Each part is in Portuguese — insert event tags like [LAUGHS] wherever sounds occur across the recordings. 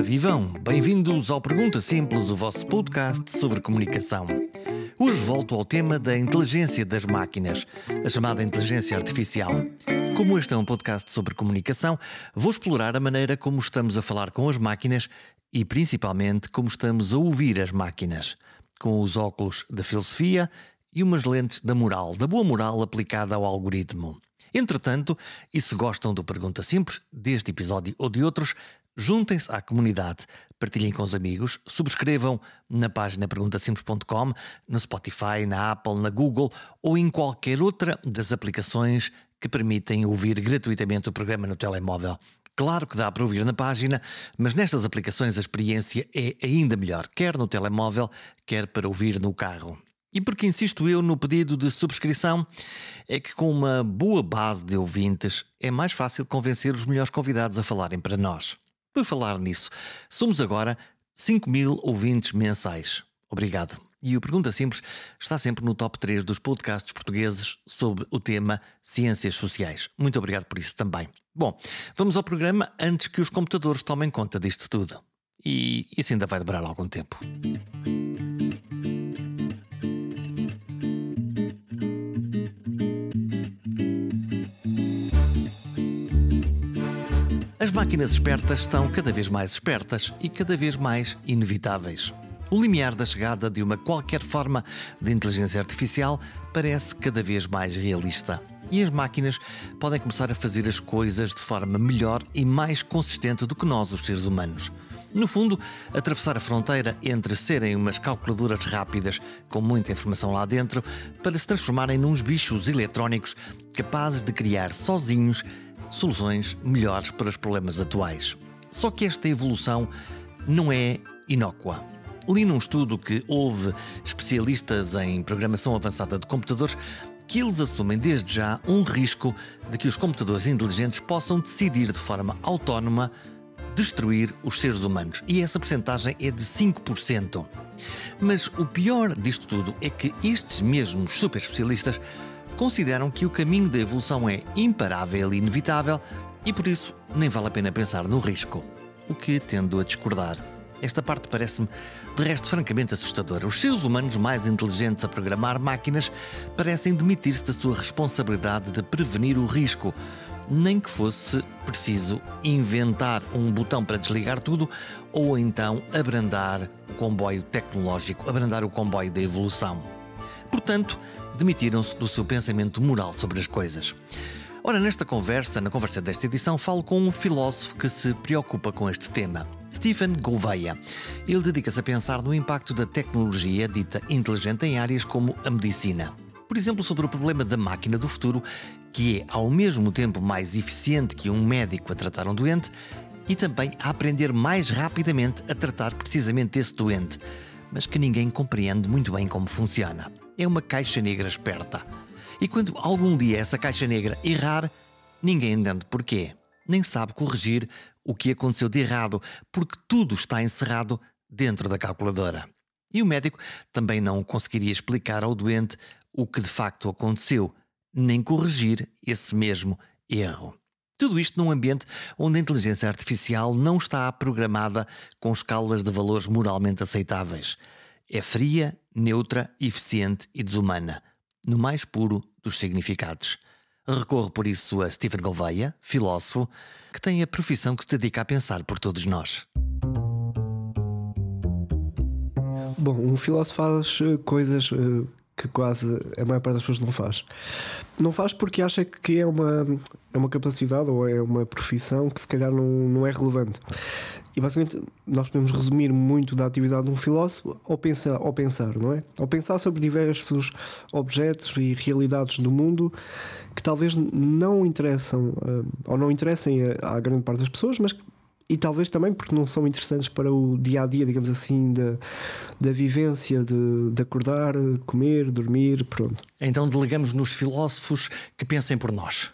Ora vivam, bem-vindos ao Pergunta Simples, o vosso podcast sobre comunicação. Hoje volto ao tema da inteligência das máquinas, a chamada inteligência artificial. Como este é um podcast sobre comunicação, vou explorar a maneira como estamos a falar com as máquinas e principalmente como estamos a ouvir as máquinas, com os óculos da filosofia e umas lentes da moral, da boa moral aplicada ao algoritmo. Entretanto, e se gostam do Pergunta Simples, deste episódio ou de outros, juntem-se à comunidade, partilhem com os amigos, subscrevam na página perguntasimples.com, no Spotify, na Apple, na Google ou em qualquer outra das aplicações que permitem ouvir gratuitamente o programa no telemóvel. Claro que dá para ouvir na página, mas nestas aplicações a experiência é ainda melhor, quer no telemóvel, quer para ouvir no carro. E porque insisto eu no pedido de subscrição, é que com uma boa base de ouvintes é mais fácil convencer os melhores convidados a falarem para nós. Por falar nisso, somos agora 5 mil ouvintes mensais. Obrigado. E o Pergunta Simples está sempre no top 3 dos podcasts portugueses sobre o tema Ciências Sociais. Muito obrigado por isso também. Bom, vamos ao programa antes que os computadores tomem conta disto tudo. E isso ainda vai demorar algum tempo. Máquinas espertas estão cada vez mais espertas e cada vez mais inevitáveis. O limiar da chegada de uma qualquer forma de inteligência artificial parece cada vez mais realista. E as máquinas podem começar a fazer as coisas de forma melhor e mais consistente do que nós, os seres humanos. No fundo, atravessar a fronteira entre serem umas calculadoras rápidas com muita informação lá dentro para se transformarem nos bichos eletrónicos capazes de criar sozinhos soluções melhores para os problemas atuais. Só que esta evolução não é inócua. Li num estudo que houve especialistas em programação avançada de computadores que eles assumem desde já um risco de que os computadores inteligentes possam decidir de forma autónoma destruir os seres humanos. E essa porcentagem é de 5%. Mas o pior disto tudo é que estes mesmos super especialistas consideram que o caminho da evolução é imparável e inevitável e por isso nem vale a pena pensar no risco. O que tendo a discordar. Esta parte parece-me, de resto, francamente assustadora. Os seres humanos mais inteligentes a programar máquinas parecem demitir-se da sua responsabilidade de prevenir o risco, nem que fosse preciso inventar um botão para desligar tudo ou então abrandar o comboio tecnológico, abrandar o comboio da evolução. Portanto, demitiram-se do seu pensamento moral sobre as coisas. Ora, nesta conversa, na conversa desta edição, falo com um filósofo que se preocupa com este tema. Stephen Gouveia. Ele dedica-se a pensar no impacto da tecnologia dita inteligente em áreas como a medicina. Por exemplo, sobre o problema da máquina do futuro, que é ao mesmo tempo mais eficiente que um médico a tratar um doente e também a aprender mais rapidamente a tratar precisamente esse doente, mas que ninguém compreende muito bem como funciona é uma caixa negra esperta. E quando algum dia essa caixa negra errar, ninguém entende porquê, nem sabe corrigir o que aconteceu de errado, porque tudo está encerrado dentro da calculadora. E o médico também não conseguiria explicar ao doente o que de facto aconteceu, nem corrigir esse mesmo erro. Tudo isto num ambiente onde a inteligência artificial não está programada com escalas de valores moralmente aceitáveis. É fria, neutra, eficiente e desumana, no mais puro dos significados. Recorro por isso a Stephen Gouveia, filósofo, que tem a profissão que se dedica a pensar por todos nós. Bom, um filósofo faz eh, coisas eh, que quase a maior parte das pessoas não faz. Não faz porque acha que é uma, é uma capacidade ou é uma profissão que se calhar não, não é relevante. E basicamente nós podemos resumir muito da atividade de um filósofo ao pensar, ao pensar, não é? Ao pensar sobre diversos objetos e realidades do mundo que talvez não interessam eh, ou não interessem à grande parte das pessoas, mas e talvez também porque não são interessantes para o dia a dia, digamos assim, da, da vivência de, de acordar, comer, dormir, pronto. Então delegamos nos filósofos que pensem por nós.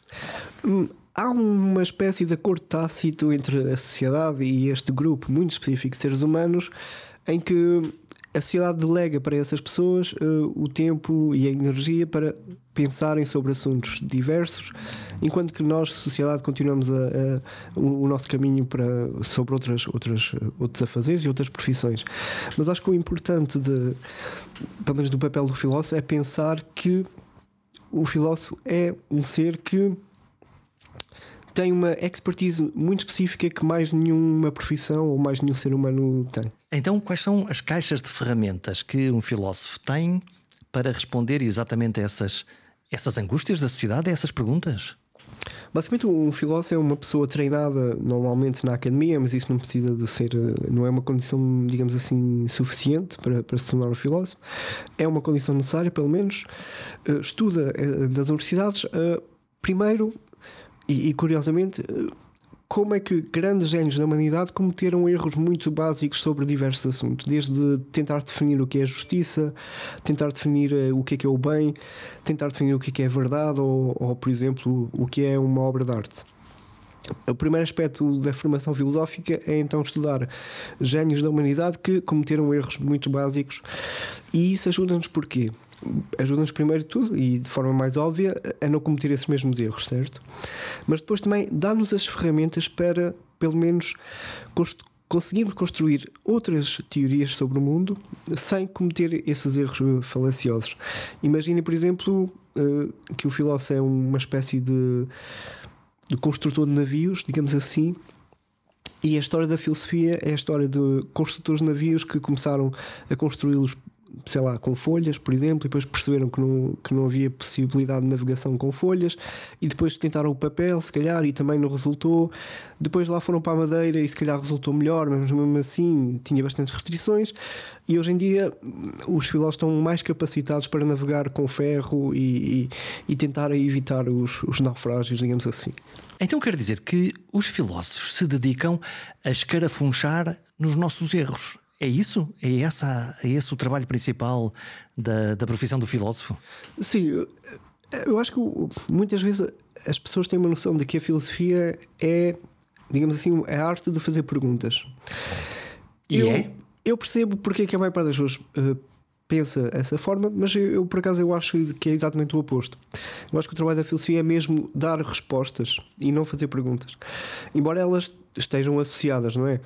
Hum, há uma espécie de acordo tácito entre a sociedade e este grupo muito específico de seres humanos em que a sociedade delega para essas pessoas uh, o tempo e a energia para pensarem sobre assuntos diversos, enquanto que nós, sociedade, continuamos a, a, o, o, nosso caminho para, sobre outras, outras, outros afazeres e outras profissões. Mas acho que o importante, de, pelo menos do papel do filósofo, é pensar que o filósofo é um ser que tem uma expertise muito específica que mais nenhuma profissão ou mais nenhum ser humano tem. Então, quais são as caixas de ferramentas que um filósofo tem para responder exatamente a essas, essas angústias da sociedade, essas perguntas? Basicamente, um filósofo é uma pessoa treinada normalmente na academia, mas isso não precisa de ser, não é uma condição, digamos assim, suficiente para, para se tornar um filósofo. É uma condição necessária, pelo menos. Eh, estuda eh, nas universidades, eh, primeiro, e curiosamente, como é que grandes gênios da humanidade cometeram erros muito básicos sobre diversos assuntos, desde tentar definir o que é justiça, tentar definir eh, o que é que é o bem, tentar definir o que é que é verdade ou, ou por exemplo, o que é uma obra de arte. O primeiro aspecto da formação filosófica é então estudar gênios da humanidade que cometeram erros muito básicos e isso ajuda-nos porquê? Ajuda-nos primeiro de tudo e de forma mais óbvia a não cometer esses mesmos erros, certo? Mas depois também dá-nos as ferramentas para, pelo menos, conseguirmos construir outras teorias sobre o mundo sem cometer esses erros eh, falaciosos. Imagine, por exemplo, eh, que o filósofo é uma espécie de, de construtor de navios, digamos assim, e a história da filosofia é a história de construtores de navios que começaram a construí-los sei lá, com folhas, por exemplo, e depois perceberam que não, que não havia possibilidade de navegação com folhas, e depois tentaram o papel, se calhar, e também não resultou. Depois lá foram para a madeira e se calhar resultou melhor, mas mesmo assim tinha bastantes restrições. E hoje em dia os filósofos estão mais capacitados para navegar com ferro e, e, e tentar evitar os, os naufrágios, digamos assim. Então quer dizer que os filósofos se dedicam a escarafunchar nos nossos erros é isso? É, essa, é esse o trabalho principal da, da profissão do filósofo? Sim, eu acho que muitas vezes as pessoas têm uma noção de que a filosofia é, digamos assim, a arte de fazer perguntas. E eu, é? Eu percebo porque é que a maior parte das pessoas uh, pensa essa forma, mas eu, eu, por acaso eu acho que é exatamente o oposto. Eu acho que o trabalho da filosofia é mesmo dar respostas e não fazer perguntas. Embora elas estejam associadas, não é?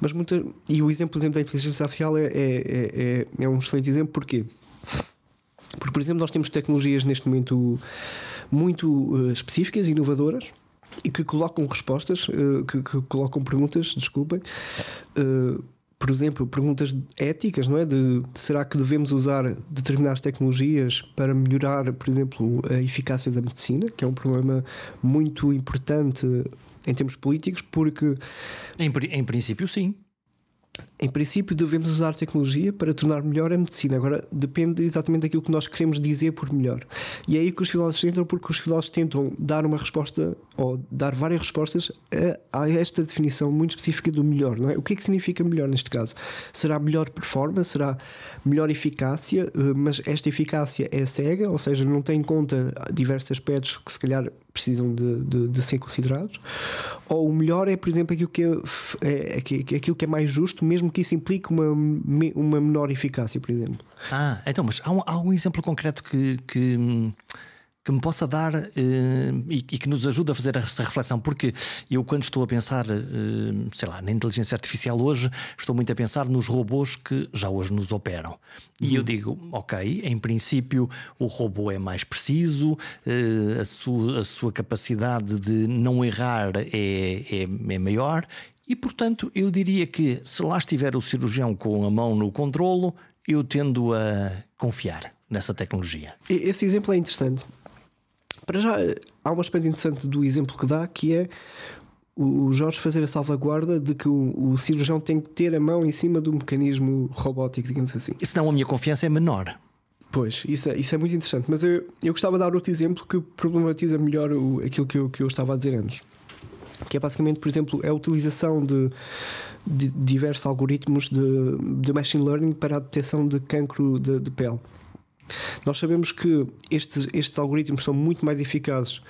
Mas muita, e o exemplo, por exemplo da inteligência artificial é, é, é, é um excelente exemplo, porquê? Porque, por exemplo, nós temos tecnologias neste momento muito uh, específicas, inovadoras, e que colocam respostas, uh, que, que, colocam perguntas, desculpem, uh, por exemplo, perguntas éticas, não é? De será que devemos usar determinadas tecnologias para melhorar, por exemplo, a eficácia da medicina, que é um problema muito importante em termos políticos, porque. Em, em princípio, sim. Em princípio, devemos usar tecnologia para tornar melhor a medicina. Agora, depende exatamente daquilo que nós queremos dizer por melhor. E é aí que os filósofos entram, porque os filósofos tentam dar uma resposta ou dar várias respostas a, a, esta definição muito específica do melhor. Não é? O que é que significa melhor neste caso? Será melhor performance? Será melhor eficácia? Eh, mas esta eficácia é cega, ou seja, não tem em conta diversos aspectos que se calhar precisam de, de, de, ser considerados, ou o melhor é, por exemplo, aquilo que é, é, é, aquilo que é mais justo, mesmo que isso implique uma, uma menor eficácia, por exemplo. Ah, então, mas há, um, há algum exemplo concreto que, que que me possa dar uh, e, e, que nos ajude a fazer essa reflexão, porque eu, quando estou a pensar, uh, sei lá, na inteligência artificial hoje, estou muito a pensar nos robôs que já hoje nos operam. E eu uhum. digo, ok, em princípio o robô é mais preciso, uh, a, sua, a, sua, capacidade de não errar é, é, é maior. E portanto, eu diria que se lá estiver o cirurgião com a mão no controlo, eu tendo a confiar nessa tecnologia. Esse exemplo é interessante para já, há um aspecto interessante do exemplo que dá que é o Jorge fazer a salvaguarda de que o, o cirurgião tem que ter a mão em cima do mecanismo robótico, digamos assim. Senão a minha confiança é menor. Pois, isso é, isso é muito interessante. Mas eu, eu gostava de dar outro exemplo que problematiza melhor o, aquilo que eu, que eu estava a dizer antes. Que é basicamente, por exemplo, a utilização de, de diversos algoritmos de, de machine learning para a detecção de cancro de, de pele. Nós sabemos que estes, estes algoritmos são muito mais eficazes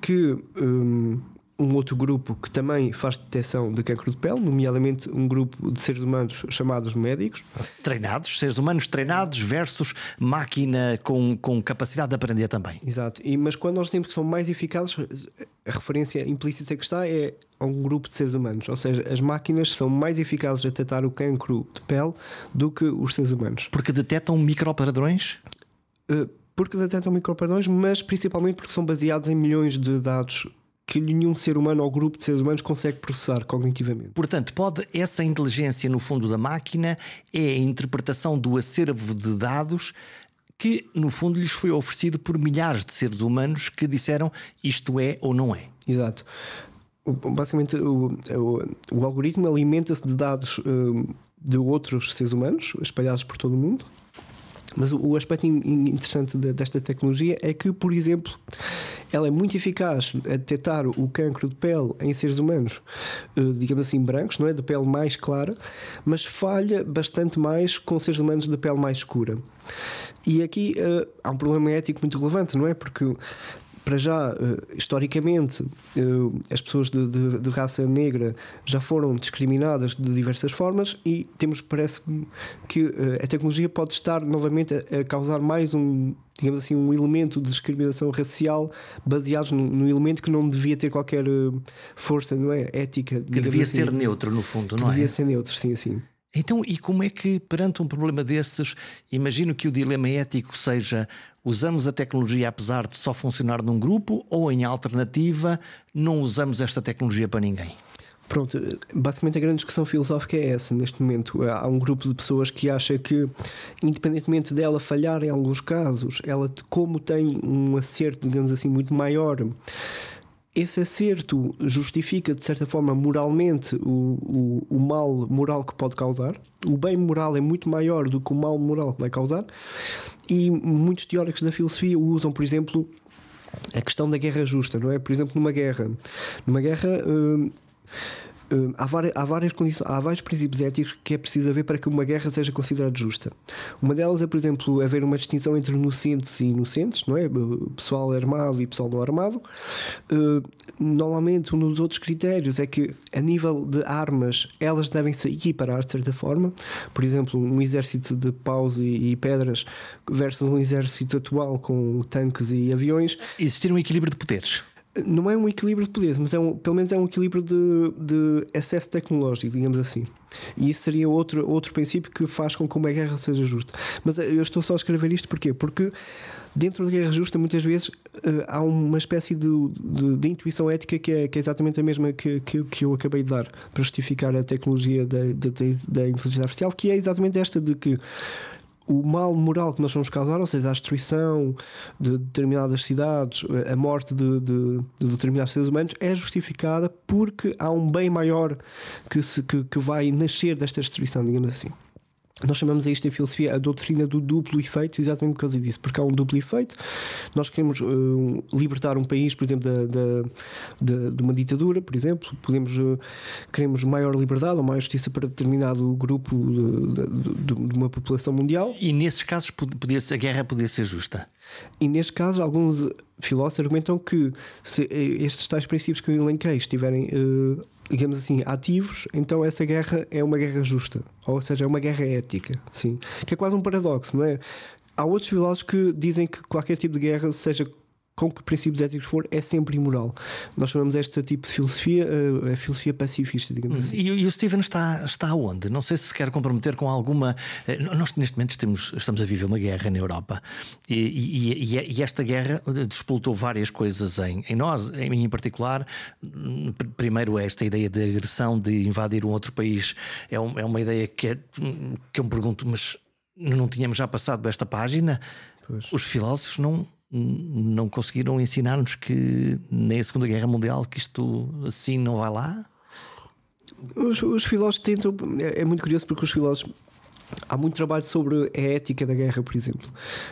que um, um outro grupo que também faz detecção de cancro de pele, nomeadamente um grupo de seres humanos chamados médicos. Treinados, seres humanos treinados versus máquina com, com capacidade de aprender também. Exato. E, mas quando nós temos que são mais eficazes, a referência implícita que está é a um grupo de seres humanos. Ou seja, as máquinas são mais eficazes a detectar o cancro de pele do que os seres humanos. Porque detectam micropadrões? Uh, porque detectam micropadrões, mas principalmente porque são baseados em milhões de dados que nenhum ser humano ou grupo de seres humanos consegue processar cognitivamente. Portanto, pode essa inteligência no fundo da máquina é a interpretação do acervo de dados que no fundo lhes foi oferecido por milhares de seres humanos que disseram isto é ou não é. Exato. Basicamente, o, o, o algoritmo alimenta-se de dados um, de outros seres humanos espalhados por todo o mundo mas o aspecto interessante desta tecnologia é que, por exemplo, ela é muito eficaz a detectar o cancro de pele em seres humanos, eh, digamos assim, brancos, não é? De pele mais clara, mas falha bastante mais com seres humanos de pele mais escura. E aqui uh, há um problema ético muito relevante, não é? Porque para já, eh, historicamente, eh, as pessoas de, de, de, raça negra já foram discriminadas de diversas formas e temos, parece que eh, a tecnologia pode estar novamente a, causar mais um, digamos assim, um elemento de discriminação racial baseados no, elemento que não devia ter qualquer força, não é? Ética. Que devia assim, ser neutro, no fundo, não devia é? Devia ser neutro, sim, sim. Então, e como é que, perante um problema desses, imagino que o dilema ético seja usamos a tecnologia apesar de só funcionar num grupo ou, em alternativa, não usamos esta tecnologia para ninguém? Pronto, basicamente a grande discussão filosófica é essa. Neste momento há um grupo de pessoas que acha que, independentemente dela falhar em alguns casos, ela, como tem um acerto, digamos assim, muito maior esse acerto justifica, de certa forma, moralmente o, o, o, mal moral que pode causar. O bem moral é muito maior do que o mal moral que vai causar. E muitos teóricos da filosofia usam, por exemplo, a questão da guerra justa, não é? Por exemplo, numa guerra. Numa guerra. Hum, Hum, há, várias, há, várias condições, há vários princípios éticos que é preciso haver para que uma guerra seja considerada justa. Uma delas é, por exemplo, haver uma distinção entre inocentes e inocentes, não é? Pessoal armado e pessoal não armado. Hum, normalmente, um dos outros critérios é que, a nível de armas, elas devem se equiparar de certa forma. Por exemplo, um exército de paus e, e pedras versus um exército atual com tanques e aviões. Existir um equilíbrio de poderes não é um equilíbrio de poderes, mas é um, pelo menos é um equilíbrio de, de acesso tecnológico, digamos assim. E isso seria outro, outro princípio que faz com que uma guerra seja justa. Mas eu estou só a escrever isto porquê? Porque dentro da guerra justa, muitas vezes uh, há uma espécie de, de, de intuição ética que é, que é, exatamente a mesma que, que, que, eu acabei de dar para justificar a tecnologia da, da, da inteligência artificial, que é exatamente esta de que o mal moral que nós vamos causar, ou seja, a destruição de determinadas cidades, a morte de, de, de determinados seres humanos, é justificada porque há um bem maior que, se, que, que vai nascer desta destruição, digamos assim. Nós chamamos a isto em filosofia a doutrina do duplo efeito, exatamente por causa disso, porque há um duplo efeito. Nós queremos uh, libertar um país, por exemplo, da, da, da, de uma ditadura, por exemplo, podemos, uh, queremos maior liberdade ou maior justiça para determinado grupo de, de, de uma população mundial. E nesses casos podia, a guerra poderia ser justa? E neste caso, alguns filósofos argumentam que se eh, estes tais princípios que eu elenquei estiverem. Uh, digamos assim, ativos, então essa guerra é uma guerra justa, ou seja, é uma guerra ética, sim, que é quase um paradoxo, não é? Há outros filósofos que dizem que qualquer tipo de guerra, seja com que princípios éticos for, é sempre imoral. Nós chamamos este tipo de filosofia uh, a filosofia pacifista, digamos assim. E, e, o Steven está, está onde? Não sei se se quer comprometer com alguma. Uh, nós, neste momento, temos, estamos a viver uma guerra na Europa e, e, e esta guerra despoltou várias coisas em, em nós, em mim em particular. Primeiro, esta ideia de agressão, de invadir um outro país, é, um, é uma ideia que, é, que eu me pergunto, mas não tínhamos já passado desta página? Pois. Os filósofos não não conseguiram ensinar-nos que na Segunda Guerra Mundial que isto assim não vai lá? Os, os filósofos tentam. É, é muito curioso porque os filósofos há muito trabalho sobre a ética da guerra, por exemplo,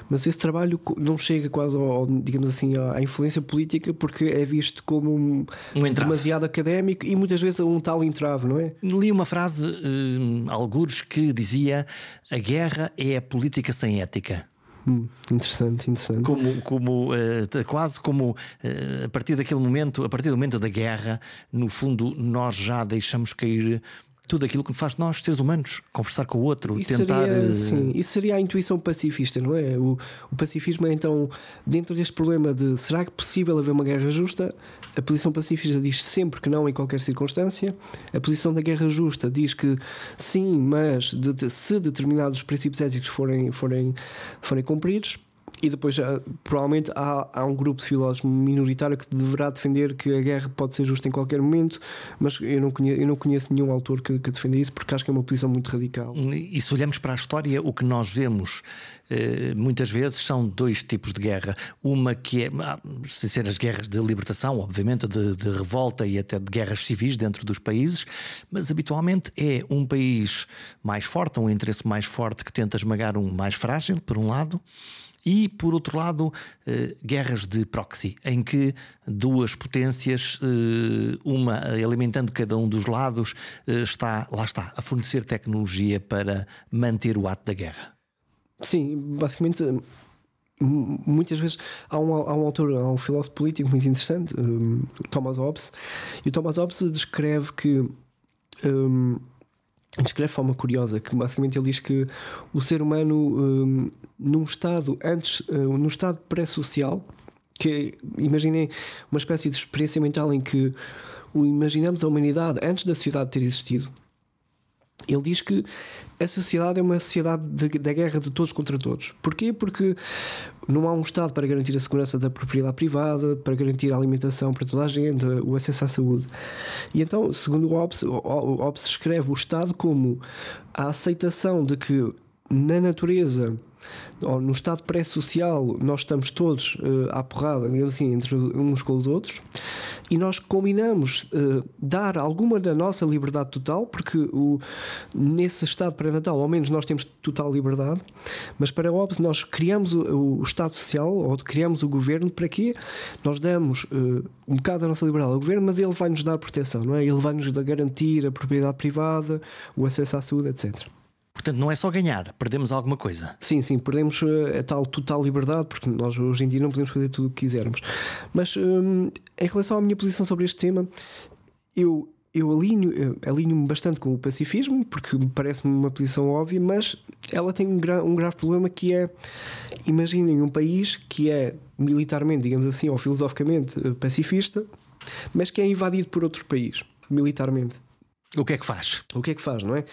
mas esse trabalho não chega quase ao, digamos assim, à influência política porque é visto como um, um demasiado académico e muitas vezes um tal entrave, não é? Li uma frase, uh, algures, que dizia: a guerra é a política sem ética. Hum, interessante, interessante. Como, como uh, quase como uh, a partir daquele momento, a partir do momento da guerra, no fundo, nós já deixamos cair tudo aquilo que faz nós, seres humanos, conversar com o outro, isso tentar. Seria, uh... Sim, isso seria a intuição pacifista, não é? O, o, pacifismo é então, dentro deste problema de será que é possível haver uma guerra justa, a posição pacifista diz sempre que não em qualquer circunstância, a posição da guerra justa diz que sim, mas de, de, se determinados princípios éticos forem, forem, forem cumpridos, e depois, provavelmente, há, há um grupo de filósofos minoritário que deverá defender que a guerra pode ser justa em qualquer momento, mas eu não conheço, eu não conheço nenhum autor que, que defenda isso, porque acho que é uma posição muito radical. E se olhamos para a história, o que nós vemos eh, muitas vezes são dois tipos de guerra. Uma que é, ah, sem ser as guerras de libertação, obviamente, de, de revolta e até de guerras civis dentro dos países, mas habitualmente é um país mais forte, um interesse mais forte que tenta esmagar um mais frágil, por um lado e, por outro lado, eh, guerras de proxy, em que duas potências, eh, uma alimentando cada um dos lados, eh, está, lá está, a fornecer tecnologia para manter o ato da guerra. Sim, basicamente muitas vezes há um, há um autor, há um filósofo político muito interessante, um, Thomas Hobbes, e o Thomas Hobbes descreve que um, descreve de forma curiosa que basicamente ele diz que o ser humano um, num estado antes um, num estado pré-social que imaginem uma espécie de experiência mental em que imaginamos a humanidade antes da sociedade ter existido ele diz que a sociedade é uma sociedade da guerra de todos contra todos. Porquê? Porque não há um Estado para garantir a segurança da propriedade privada, para garantir a alimentação para toda a gente, o acesso à saúde. E então, segundo Hobbes, Hobbes escreve o Estado como a aceitação de que na natureza no estado pré-social, nós estamos todos uh, à porrada, digamos assim, entre uns com os outros, e nós combinamos uh, dar alguma da nossa liberdade total, porque o, nesse estado pré-natal, ao menos nós temos total liberdade, mas para Hobbes nós criamos o, o Estado Social, ou criamos o governo, para quê? Nós damos uh, um bocado da nossa liberdade ao governo, mas ele vai nos dar proteção, não é? Ele vai nos garantir a propriedade privada, o acesso à saúde, etc. Portanto, não é só ganhar, perdemos alguma coisa. Sim, sim, perdemos eh, a tal total liberdade, porque nós hoje em dia não podemos fazer tudo o que quisermos. Mas hum, em relação à minha posição sobre este tema, eu, eu alinho, eh, alinho-me bastante com o pacifismo, porque me parece-me uma posição óbvia, mas ela tem um, gra um grave problema que é, imaginem um país que é militarmente, digamos assim, ou filosoficamente eh, pacifista, mas que é invadido por outro país, militarmente. O que é que faz? O que é que faz, não é?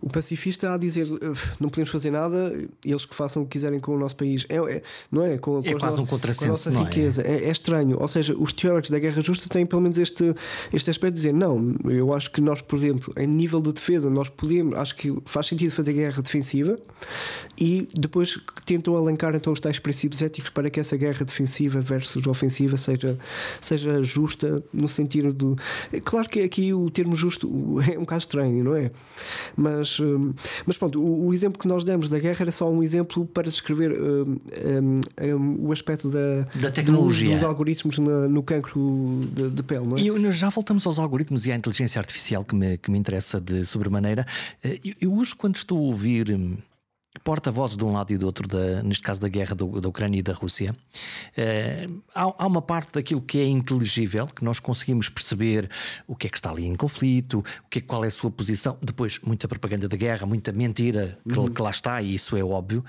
O pacifista a dizer não podemos fazer nada, eles que façam o que quiserem com o nosso país. É, é não é? Com, é com quase no, um contrassenso. A nossa riqueza. É? é? estranho. Ou seja, os teóricos da guerra justa têm pelo menos este, este aspecto de dizer: não, eu acho que nós, por exemplo, em nível de defesa, nós podemos, acho que faz sentido fazer guerra defensiva e depois tentam alencar então os tais princípios éticos para que essa guerra defensiva versus ofensiva seja, seja justa no sentido do. Claro que aqui o termo justo [LAUGHS] é um bocado estranho, não é? Mas mas, hum, mas pronto, o, o, exemplo que nós demos da guerra era só um exemplo para descrever um, um, o aspecto da, da tecnologia, dos, dos algoritmos na, no cancro de, de pele. É? E já voltamos aos algoritmos e à inteligência artificial que me, que me interessa de sobremaneira. Eh, eu, eu hoje, quando estou a ouvir hum, porta-vozes de um lado e do outro, da, neste caso da guerra do, da Ucrânia e da Rússia, uh, há, há, uma parte daquilo que é inteligível, que nós conseguimos perceber o que é que está ali em conflito, o que é, qual é a sua posição. Depois, muita propaganda da guerra, muita mentira que, uhum. que lá está, e isso é óbvio.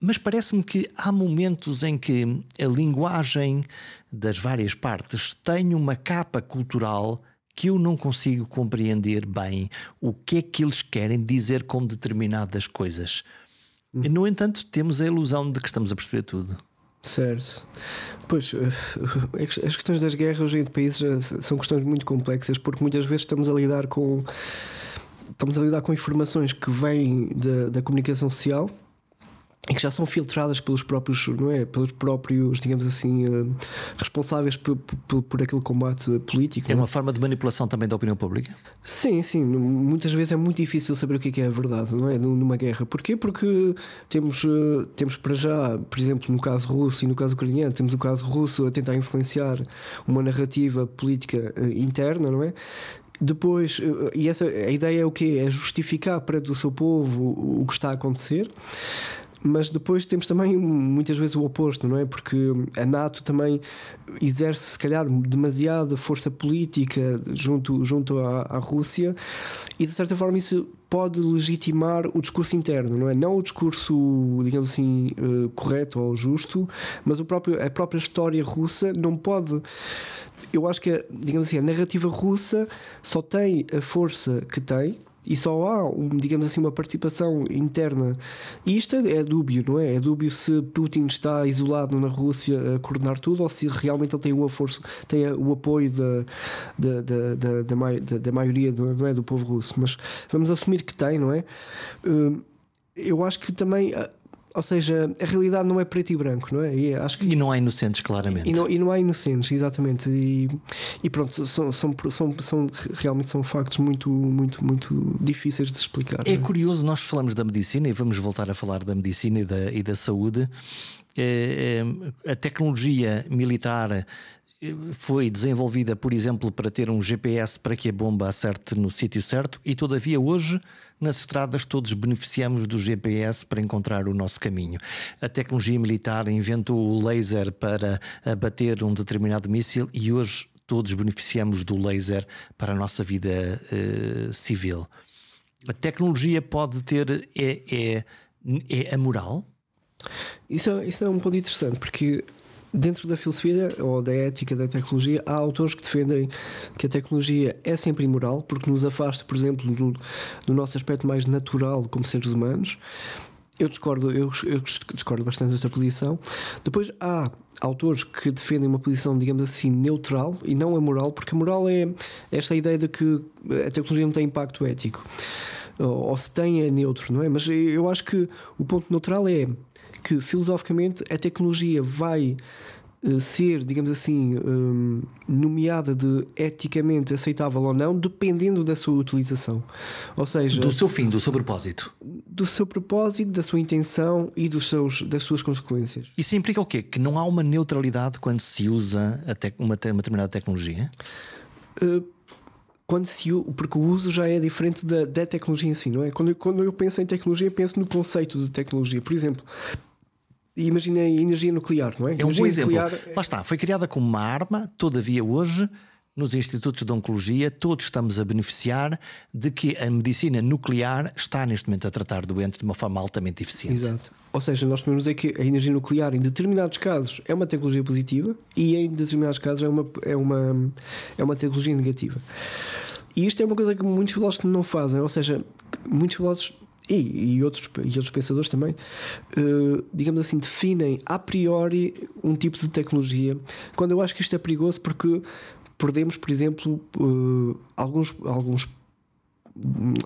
Mas parece-me que há momentos em que a linguagem das várias partes tem uma capa cultural que eu não consigo compreender bem o que é que eles querem dizer com determinadas coisas. Hum. No entanto, temos a ilusão de que estamos a perceber tudo. Certo. Pois, eh, as questões das guerras entre países eh, são questões muito complexas porque muitas vezes estamos a lidar com estamos a lidar com informações que vêm da, da comunicação social e que já são filtradas pelos próprios, não é? Pelos próprios, digamos assim, eh, responsáveis por, por, por aquele combate político. É uma forma de manipulação também da opinião pública? Sim, sim. Muitas vezes é muito difícil saber o que é, é a verdade, não é? Numa guerra. Porquê? Porque temos, eh, temos para já, por exemplo, no caso russo e no caso ucraniano, temos o caso russo a tentar influenciar uma narrativa política eh, interna, não é? Depois, e essa, a ideia é o quê? É justificar perante o seu povo o que está a acontecer. Mas depois temos também muitas vezes o oposto, não é? Porque a NATO também exerce, se calhar, demasiada força política junto, junto à, à Rússia e, de certa forma, isso pode legitimar o discurso interno, não é? Não o discurso, digamos assim, uh, correto ou justo, mas o próprio, a própria história russa não pode. Eu acho que, digamos assim, a narrativa russa só tem a força que tem e só há, um, digamos assim, uma participação interna. E isto é, é dúbio, não é? É dúbio se Putin está isolado na Rússia a coordenar tudo ou se realmente ele tem o, força, tem o apoio da, da, da, da, da, maioria não é, do povo russo. Mas vamos assumir que tem, não é? Hum, eu acho que também ou seja, a realidade não é preto e branco, não é? E, acho que, e não há inocentes, claramente. E não, e não há inocentes, exatamente. E, e pronto, são, são, são, são, realmente são factos muito, muito, muito difíceis de explicar. É, é, curioso, nós falamos da medicina e vamos voltar a falar da medicina e da, e da saúde. É, é, a tecnologia militar foi desenvolvida, por exemplo, para ter um GPS para que a bomba acerte no sítio certo, e todavia hoje nas estradas todos beneficiamos do GPS para encontrar o nosso caminho. A tecnologia militar inventou o laser para abater um determinado míssil e hoje todos beneficiamos do laser para a nossa vida uh, civil. A tecnologia pode ter é, é, é amoral? Isso, é, isso é um ponto interessante, porque dentro da filosofia ou da ética da tecnologia, há autores que defendem que a tecnologia é sempre imoral, porque nos afasta, por exemplo, do, do nosso aspecto mais natural como seres humanos. Eu discordo, eu, eu discordo bastante desta posição. Depois há autores que defendem uma posição, digamos assim, neutral e não a moral, porque a moral é esta ideia de que a tecnologia não tem impacto ético. Ou, se tem é neutro, não é? Mas eu acho que o ponto neutral é que filosoficamente a tecnologia vai eh, ser, digamos assim, um, nomeada de eticamente aceitável ou não, dependendo da sua utilização. Ou seja, do seu fim, do seu propósito. Do seu propósito, da sua intenção e dos seus, das suas consequências. Isso implica o quê? Que não há uma neutralidade quando se usa uma, determinada tecnologia? Uh, quando se porque o uso já é diferente da, da tecnologia em si, não é? Quando, quando eu penso em tecnologia, penso no conceito de tecnologia. Por exemplo, imagina a energia nuclear, não é? É um bom exemplo. Nuclear... Lá está, foi criada como uma arma, todavia hoje. Nos institutos de oncologia, todos estamos a beneficiar de que a medicina nuclear está neste momento a tratar doentes de uma forma altamente eficiente. Exato. Ou seja, nós podemos dizer que a energia nuclear, em determinados casos, é uma tecnologia positiva e em determinados casos é uma, é uma, é uma tecnologia negativa. E isto é uma coisa que muitos filósofos não fazem, ou seja, muitos filósofos e, e, outros, e outros pensadores também, uh, digamos assim, definem a priori um tipo de tecnologia, quando eu acho que isto é perigoso porque perdemos, por exemplo, uh, alguns, alguns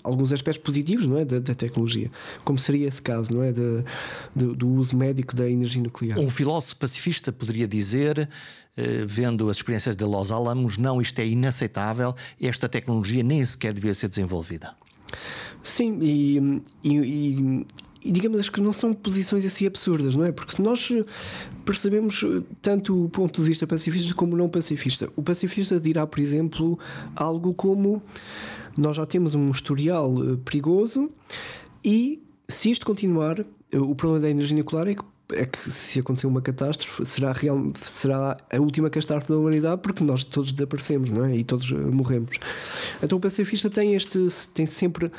alguns aspectos positivos não é da, da, tecnologia como seria esse caso não é de, de, do uso médico da energia nuclear. Um filósofo pacifista poderia dizer eh, vendo as experiências de Los Alamos não isto é inaceitável esta tecnologia nem sequer devia ser desenvolvida Sim, e, e, e, e digamos que não são posições assim absurdas, não é? Porque se nós percebemos tanto o ponto de vista pacifista como não pacifista, o pacifista dirá, por exemplo, algo como nós já temos um historial eh, perigoso e se isto continuar, eh, o problema da energia nuclear é que é que se acontecer uma catástrofe será, real, será a última catástrofe da humanidade porque nós todos desaparecemos não é? e todos eh, morremos. Então o pacifista tem este tem sempre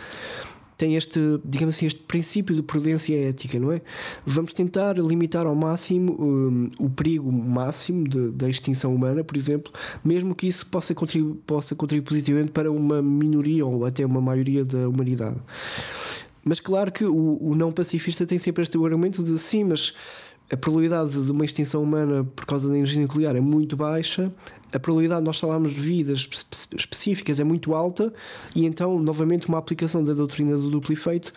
tem este, digamos assim, este princípio de prudência ética, não é? Vamos tentar limitar ao máximo um, o perigo máximo de, da extinção humana, por exemplo, mesmo que isso possa contribuir, possa contribuir positivamente para uma minoria ou até uma maioria da humanidade. Mas claro que o, o não pacifista tem sempre este argumento de sim, mas a probabilidade de uma extinção humana por causa da energia nuclear é muito baixa, a probabilidade de nós falarmos de vidas específicas é muito alta, e então, novamente, uma aplicação da doutrina do duplo efeito,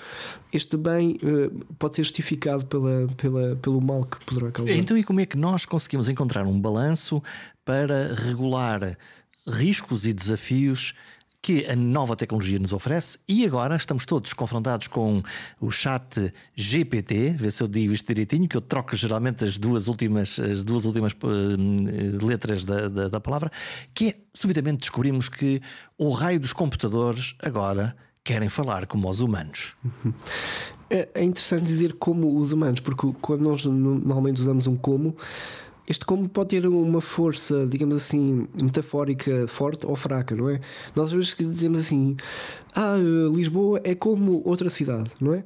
este bem uh, pode ser justificado pela, pela, pelo mal que poderá causar. Então, e como é que nós conseguimos encontrar um balanço para regular riscos e desafios que a nova tecnologia nos oferece e agora estamos todos confrontados com o chat GPT, vê se eu digo isto direitinho, que eu troco geralmente as duas últimas, as duas últimas uh, letras da, da, da, palavra, que é, subitamente descobrimos que o raio dos computadores agora querem falar como os humanos. É, é interessante dizer como os humanos, porque quando nós normalmente usamos um como, este como pode ter uma força, digamos assim, metafórica forte ou fraca, não é? Nós às vezes dizemos assim: ah, Lisboa é como outra cidade, não é?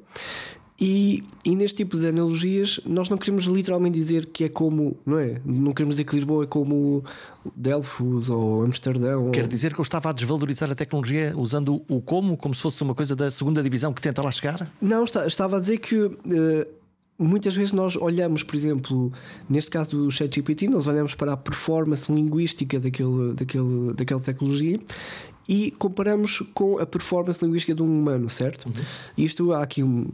E, e, neste tipo de analogias, nós não queremos literalmente dizer que é como, não é? Não queremos dizer que Lisboa é como Delfos ou Amsterdão. Quer ou... dizer que eu estava a desvalorizar a tecnologia usando o como, como se fosse uma coisa da segunda divisão que tenta lá chegar? Não, estava a dizer que. Uh, muitas vezes nós olhamos, por exemplo, neste caso do ChatGPT, nós olhamos para a performance linguística daquele, daquele, daquela tecnologia e comparamos com a performance linguística de um humano, certo? Uhum. Isto há aqui um,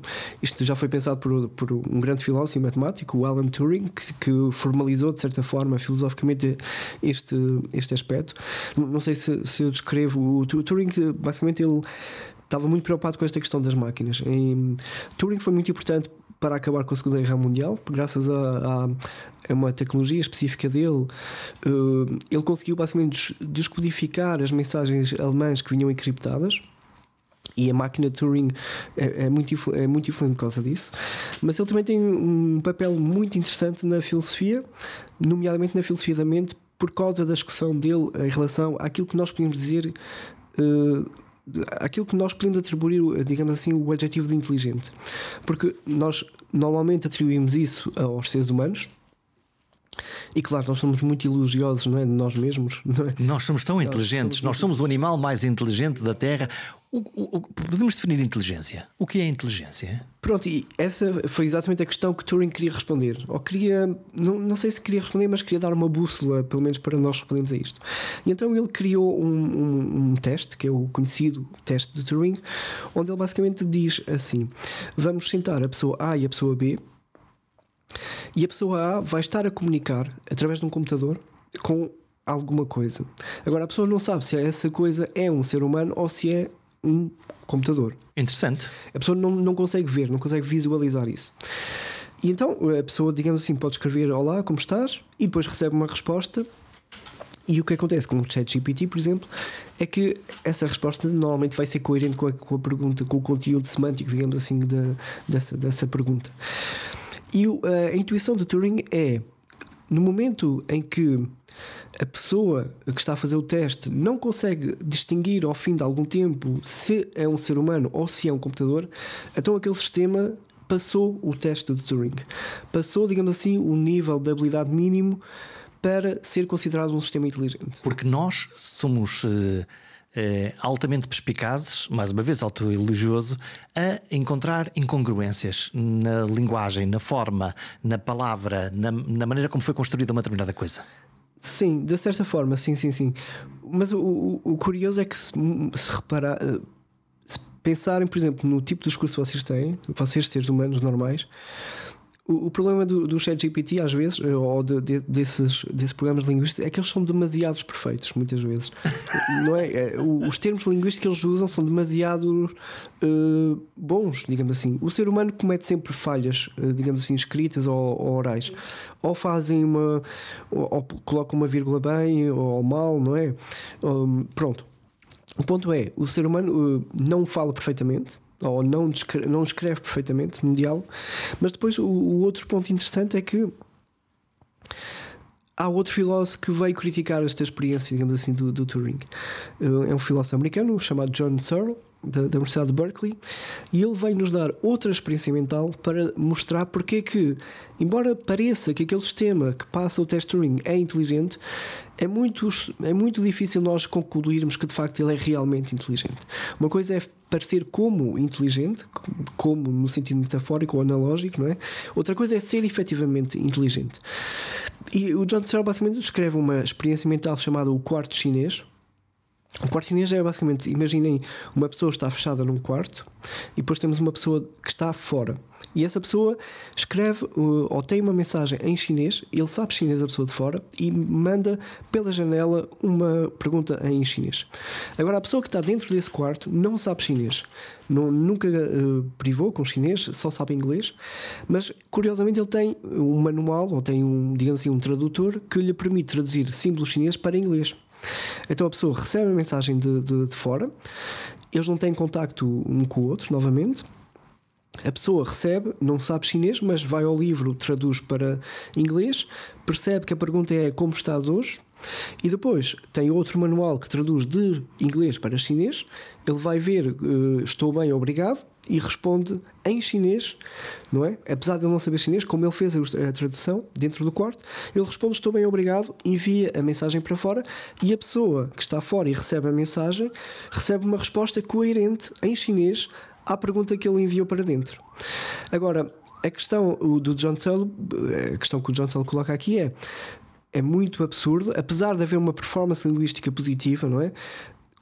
isto já foi pensado por, por um grande filósofo e matemático, o Alan Turing, que, que, formalizou de certa forma filosoficamente este, este aspecto. Não sei se, se eu descrevo o Turing, basicamente ele estava muito preocupado com esta questão das máquinas. E, Turing foi muito importante para acabar com a Segunda Guerra Mundial, graças a, a, uma tecnologia específica dele, uh, ele conseguiu basicamente descodificar as mensagens alemãs que vinham encriptadas. E a máquina Turing é, é, muito, é muito influente por causa disso. Mas ele também tem um papel muito interessante na filosofia, nomeadamente na filosofia da mente, por causa da discussão dele em relação àquilo que nós podemos dizer. Uh, aquilo que nós podemos atribuir, digamos assim, o adjetivo de inteligente. Porque nós normalmente atribuímos isso aos seres humanos. E claro, nós somos muito elogiosos não é? de nós mesmos. É? Nós somos tão nós inteligentes, somos nós somos o animal mais inteligente da Terra. O, o, podemos definir inteligência. O que é inteligência? Pronto, e essa foi exatamente a questão que Turing queria responder. Ou queria, não, não sei se queria responder, mas queria dar uma bússola, pelo menos para nós respondermos a isto. E então ele criou um, um, um teste, que é o conhecido teste de Turing, onde ele basicamente diz assim: vamos sentar a pessoa A e a pessoa B, e a pessoa A vai estar a comunicar através de um computador com alguma coisa. Agora a pessoa não sabe se essa coisa é um ser humano ou se é um computador. Interessante. A pessoa não, não consegue ver, não consegue visualizar isso. E então a pessoa, digamos assim, pode escrever Olá, como estás? E depois recebe uma resposta. E o que acontece com o ChatGPT, por exemplo, é que essa resposta normalmente vai ser coerente com a, com a pergunta, com o conteúdo semântico, digamos assim, da, dessa, dessa pergunta. E a intuição do Turing é no momento em que a pessoa que está a fazer o teste não consegue distinguir ao fim de algum tempo se é um ser humano ou se é um computador, então aquele sistema passou o teste de Turing. Passou, digamos assim, o nível de habilidade mínimo para ser considerado um sistema inteligente. Porque nós somos. Uh altamente perspicazes, mais uma vez autoelogioso, a encontrar incongruências na linguagem, na forma, na palavra, na, na maneira como foi construída uma determinada coisa. Sim, de certa forma, sim, sim, sim. Mas o, o, o curioso é que se, se reparar, eh, se pensarem, por exemplo, no tipo de discurso que vocês têm, vocês seres humanos normais, o, problema do, do ChatGPT, às vezes, eh, ou de, de, desses, desses programas linguísticos, é que eles são demasiados perfeitos, muitas vezes. [LAUGHS] não é? é? Os termos linguísticos que eles usam são demasiado uh, bons, digamos assim. O ser humano comete sempre falhas, uh, digamos assim, escritas ou, ou, orais. Ou fazem uma. Ou, ou colocam uma vírgula bem ou mal, não é? Um, pronto. O ponto é: o ser humano uh, não fala perfeitamente ou não, descreve, não escreve perfeitamente no diálogo. Mas depois o, o, outro ponto interessante é que há outro filósofo que veio criticar esta experiência, digamos assim, do, do Turing. É um filósofo americano chamado John Searle da, da Universidade de Berkeley, e ele vem nos dar outra experiência mental para mostrar porque é que, embora pareça que aquele sistema que passa o teste Turing é inteligente, é muito, é muito difícil nós concluirmos que de facto ele é realmente inteligente. Uma coisa é parecer como inteligente, como no sentido metafórico ou analógico, não é? Outra coisa é ser efetivamente inteligente. E o John Searle basicamente descreve uma experiência mental chamada o quarto chinês, o quarto chinês é basicamente, imaginem, uma pessoa está fechada num quarto e depois temos uma pessoa que está fora. E essa pessoa escreve uh, ou tem uma mensagem em chinês, ele sabe chinês a pessoa de fora e manda pela janela uma pergunta em chinês. Agora, a pessoa que está dentro desse quarto não sabe chinês, não, nunca uh, privou com chinês, só sabe inglês, mas curiosamente ele tem um manual ou tem um, digamos assim, um tradutor que lhe permite traduzir símbolos chineses para inglês. Então a pessoa recebe a mensagem de, de, de fora, eles não têm contacto um com o outro, novamente. A pessoa recebe, não sabe chinês, mas vai ao livro, traduz para inglês, percebe que a pergunta é como estás hoje, e depois tem outro manual que traduz de inglês para chinês. Ele vai ver uh, estou bem, obrigado, e responde em chinês, não é? Apesar de ele não saber chinês, como ele fez a tradução dentro do quarto, ele responde estou bem, obrigado, envia a mensagem para fora e a pessoa que está fora e recebe a mensagem recebe uma resposta coerente em chinês à pergunta que ele enviou para dentro. Agora, a questão do John Searle, a questão que o John Searle coloca aqui é é muito absurdo, apesar de haver uma performance linguística positiva, não é?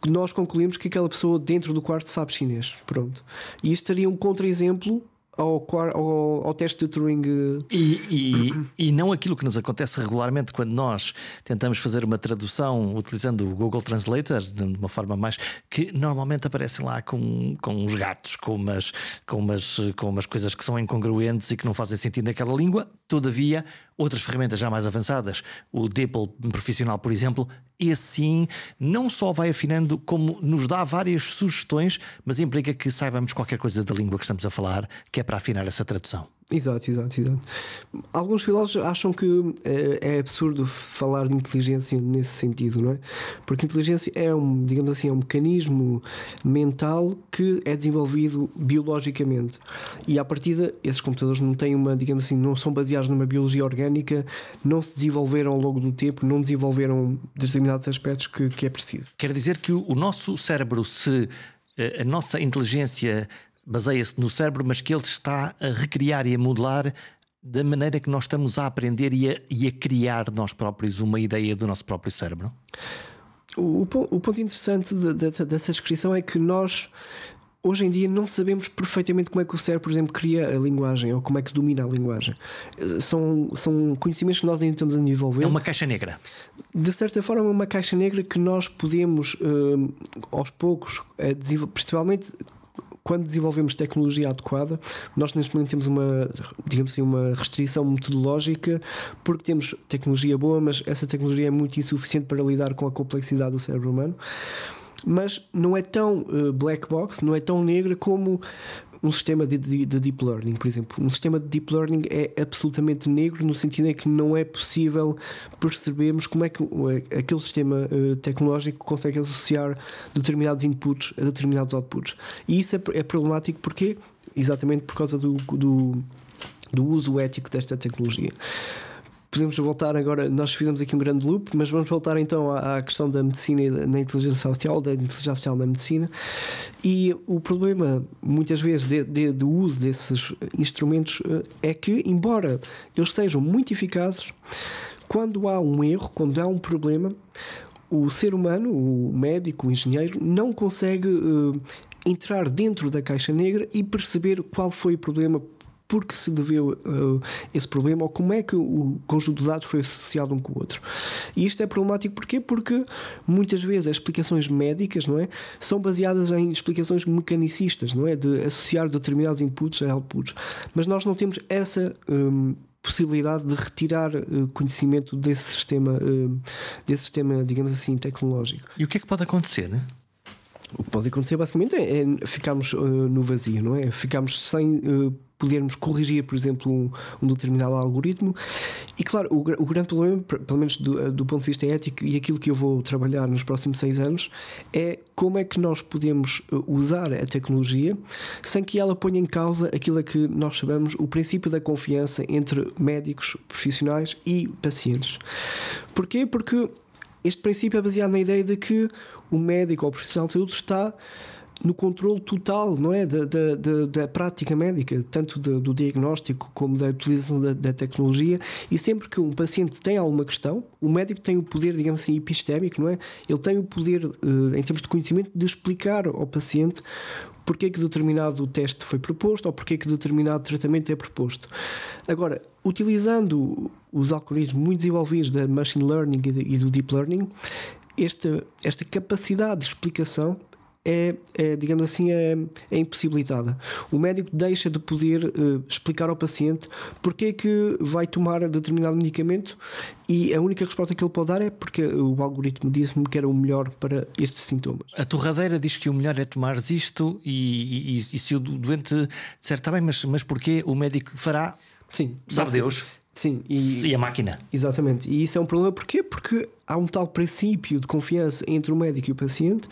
Nós concluímos que aquela pessoa dentro do quarto sabe chinês. Pronto. E isto seria um contra-exemplo ao, ao, ao, teste de Turing. Eh, e, e, e, não aquilo que nos acontece regularmente quando nós tentamos fazer uma tradução utilizando o Google Translator, de uma forma mais. que normalmente aparecem lá com, com uns gatos, com umas, com, umas, com umas coisas que são incongruentes e que não fazem sentido naquela língua. Todavia, outras ferramentas já mais avançadas, o DeepL profissional, por exemplo, esse sim não só vai afinando, como nos dá várias sugestões, mas implica que saibamos qualquer coisa da língua que estamos a falar, que é para afinar essa tradução. Exato, exato, exato. Alguns filósofos acham que é, é, absurdo falar de inteligência nesse sentido, não é? Porque inteligência é um, digamos assim, é um mecanismo mental que é desenvolvido biologicamente. E à partida, esses computadores não têm uma, digamos assim, não são baseados numa biologia orgânica, não se desenvolveram ao longo do tempo, não desenvolveram determinados aspectos que, que é preciso. Quer dizer que o, o nosso cérebro, se eh, a nossa inteligência baseia-se no cérebro, mas que ele está a recriar e a modelar da maneira que nós estamos a aprender e a, e a criar nós próprios uma ideia do nosso próprio cérebro? O, o ponto interessante de, de, dessa descrição é que nós hoje em dia não sabemos perfeitamente como é que o cérebro, por exemplo, cria a linguagem ou como é que domina a linguagem. São, são conhecimentos que nós ainda estamos a desenvolver. É uma caixa negra. De certa forma, é uma caixa negra que nós podemos, uh, aos poucos, uh, principalmente quando desenvolvemos tecnologia adequada, nós neste momento temos uma, digamos assim, uma restrição metodológica porque temos tecnologia boa, mas essa tecnologia é muito insuficiente para lidar com a complexidade do cérebro humano. Mas não é tão uh, black box, não é tão negra como um sistema de, de, de, deep learning, por exemplo. Um sistema de deep learning é absolutamente negro no sentido em que não é possível percebermos como é que aquele sistema uh, tecnológico consegue associar determinados inputs a determinados outputs. E isso é, é problemático porque exatamente por causa do, do, do uso ético desta tecnologia podemos voltar agora. Nós fizemos aqui um grande loop, mas vamos voltar então à, à questão da medicina e da, inteligência artificial, da inteligência artificial na medicina. E o problema, muitas vezes, de, de, do uso desses instrumentos eh, é que, embora eles sejam muito eficazes, quando há um erro, quando há um problema, o ser humano, o médico, o engenheiro, não consegue uh, entrar dentro da caixa negra e perceber qual foi o problema, porque se deveu uh, esse problema ou como é que o conjunto de dados foi associado um com o outro. E isto é problemático porquê? Porque muitas vezes as explicações médicas não é, são baseadas em explicações mecanicistas, não é? De associar determinados inputs a outputs. Mas nós não temos essa. Um, possibilidade de retirar uh, conhecimento desse sistema, uh, desse sistema, digamos assim, tecnológico. E o que é que pode acontecer? Né? O que pode acontecer basicamente é, é ficarmos uh, no vazio, não é? Ficarmos sem uh, podermos corrigir, por exemplo, um, um, determinado algoritmo. E claro, o, o grande problema, pelo menos do, do, ponto de vista ético, e aquilo que eu vou trabalhar nos próximos seis anos, é como é que nós podemos uh, usar a tecnologia sem que ela ponha em causa aquilo que nós chamamos o princípio da confiança entre médicos profissionais e pacientes. Porquê? Porque este princípio é baseado na ideia de que o médico ou o profissional de saúde está no controle total, não é? Da, da, da, da prática médica, tanto do, do diagnóstico como da utilização da, da, tecnologia. E sempre que um paciente tem alguma questão, o médico tem o poder, digamos assim, epistémico, não é? Ele tem o poder, eh, em termos de conhecimento, de explicar ao paciente porque é que determinado teste foi proposto ou porque é que determinado tratamento é proposto. Agora, utilizando os algoritmos muito desenvolvidos da machine learning e do deep learning, esta, esta capacidade de explicação é, é digamos assim, é, é, impossibilitada. O médico deixa de poder uh, explicar ao paciente porque é que vai tomar determinado medicamento e a única resposta que ele pode dar é porque o algoritmo disse-me que era o melhor para estes sintomas. A torradeira diz que o melhor é tomar isto e, e, e se o doente disser, está bem, mas, mas porquê o médico fará? Sim, sabe Deus. Sim, e, e, a máquina. Exatamente. E isso é um problema porquê? Porque há um tal princípio de confiança entre o médico e o paciente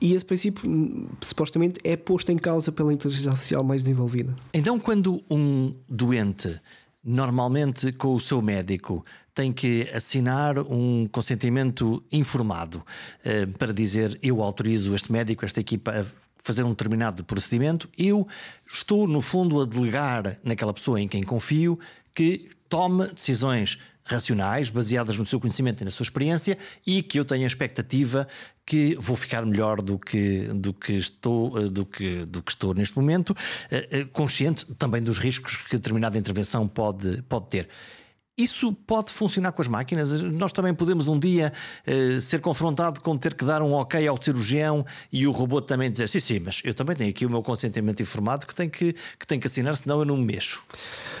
e esse princípio hum, supostamente é posto em causa pela inteligência artificial mais desenvolvida. Então, quando um doente, normalmente com o seu médico, tem que assinar um consentimento informado eh, para dizer eu autorizo este médico, esta equipa a fazer um determinado procedimento, eu estou, no fundo, a delegar naquela pessoa em quem confio que tome decisões racionais, baseadas no seu conhecimento e na sua experiência, e que eu tenha a expectativa que vou ficar melhor do que, do que, estou, eh, do que, do que estou neste momento, eh, eh, consciente também dos riscos que determinada intervenção pode, pode ter. Isso pode funcionar com as máquinas. Nós também podemos um dia uh, ser confrontado com ter que dar um ok ao cirurgião e o robô também dizer: sim, sim, mas eu também tenho aqui o meu consentimento informado que tem que, que, tem que assinar, senão eu não me mexo.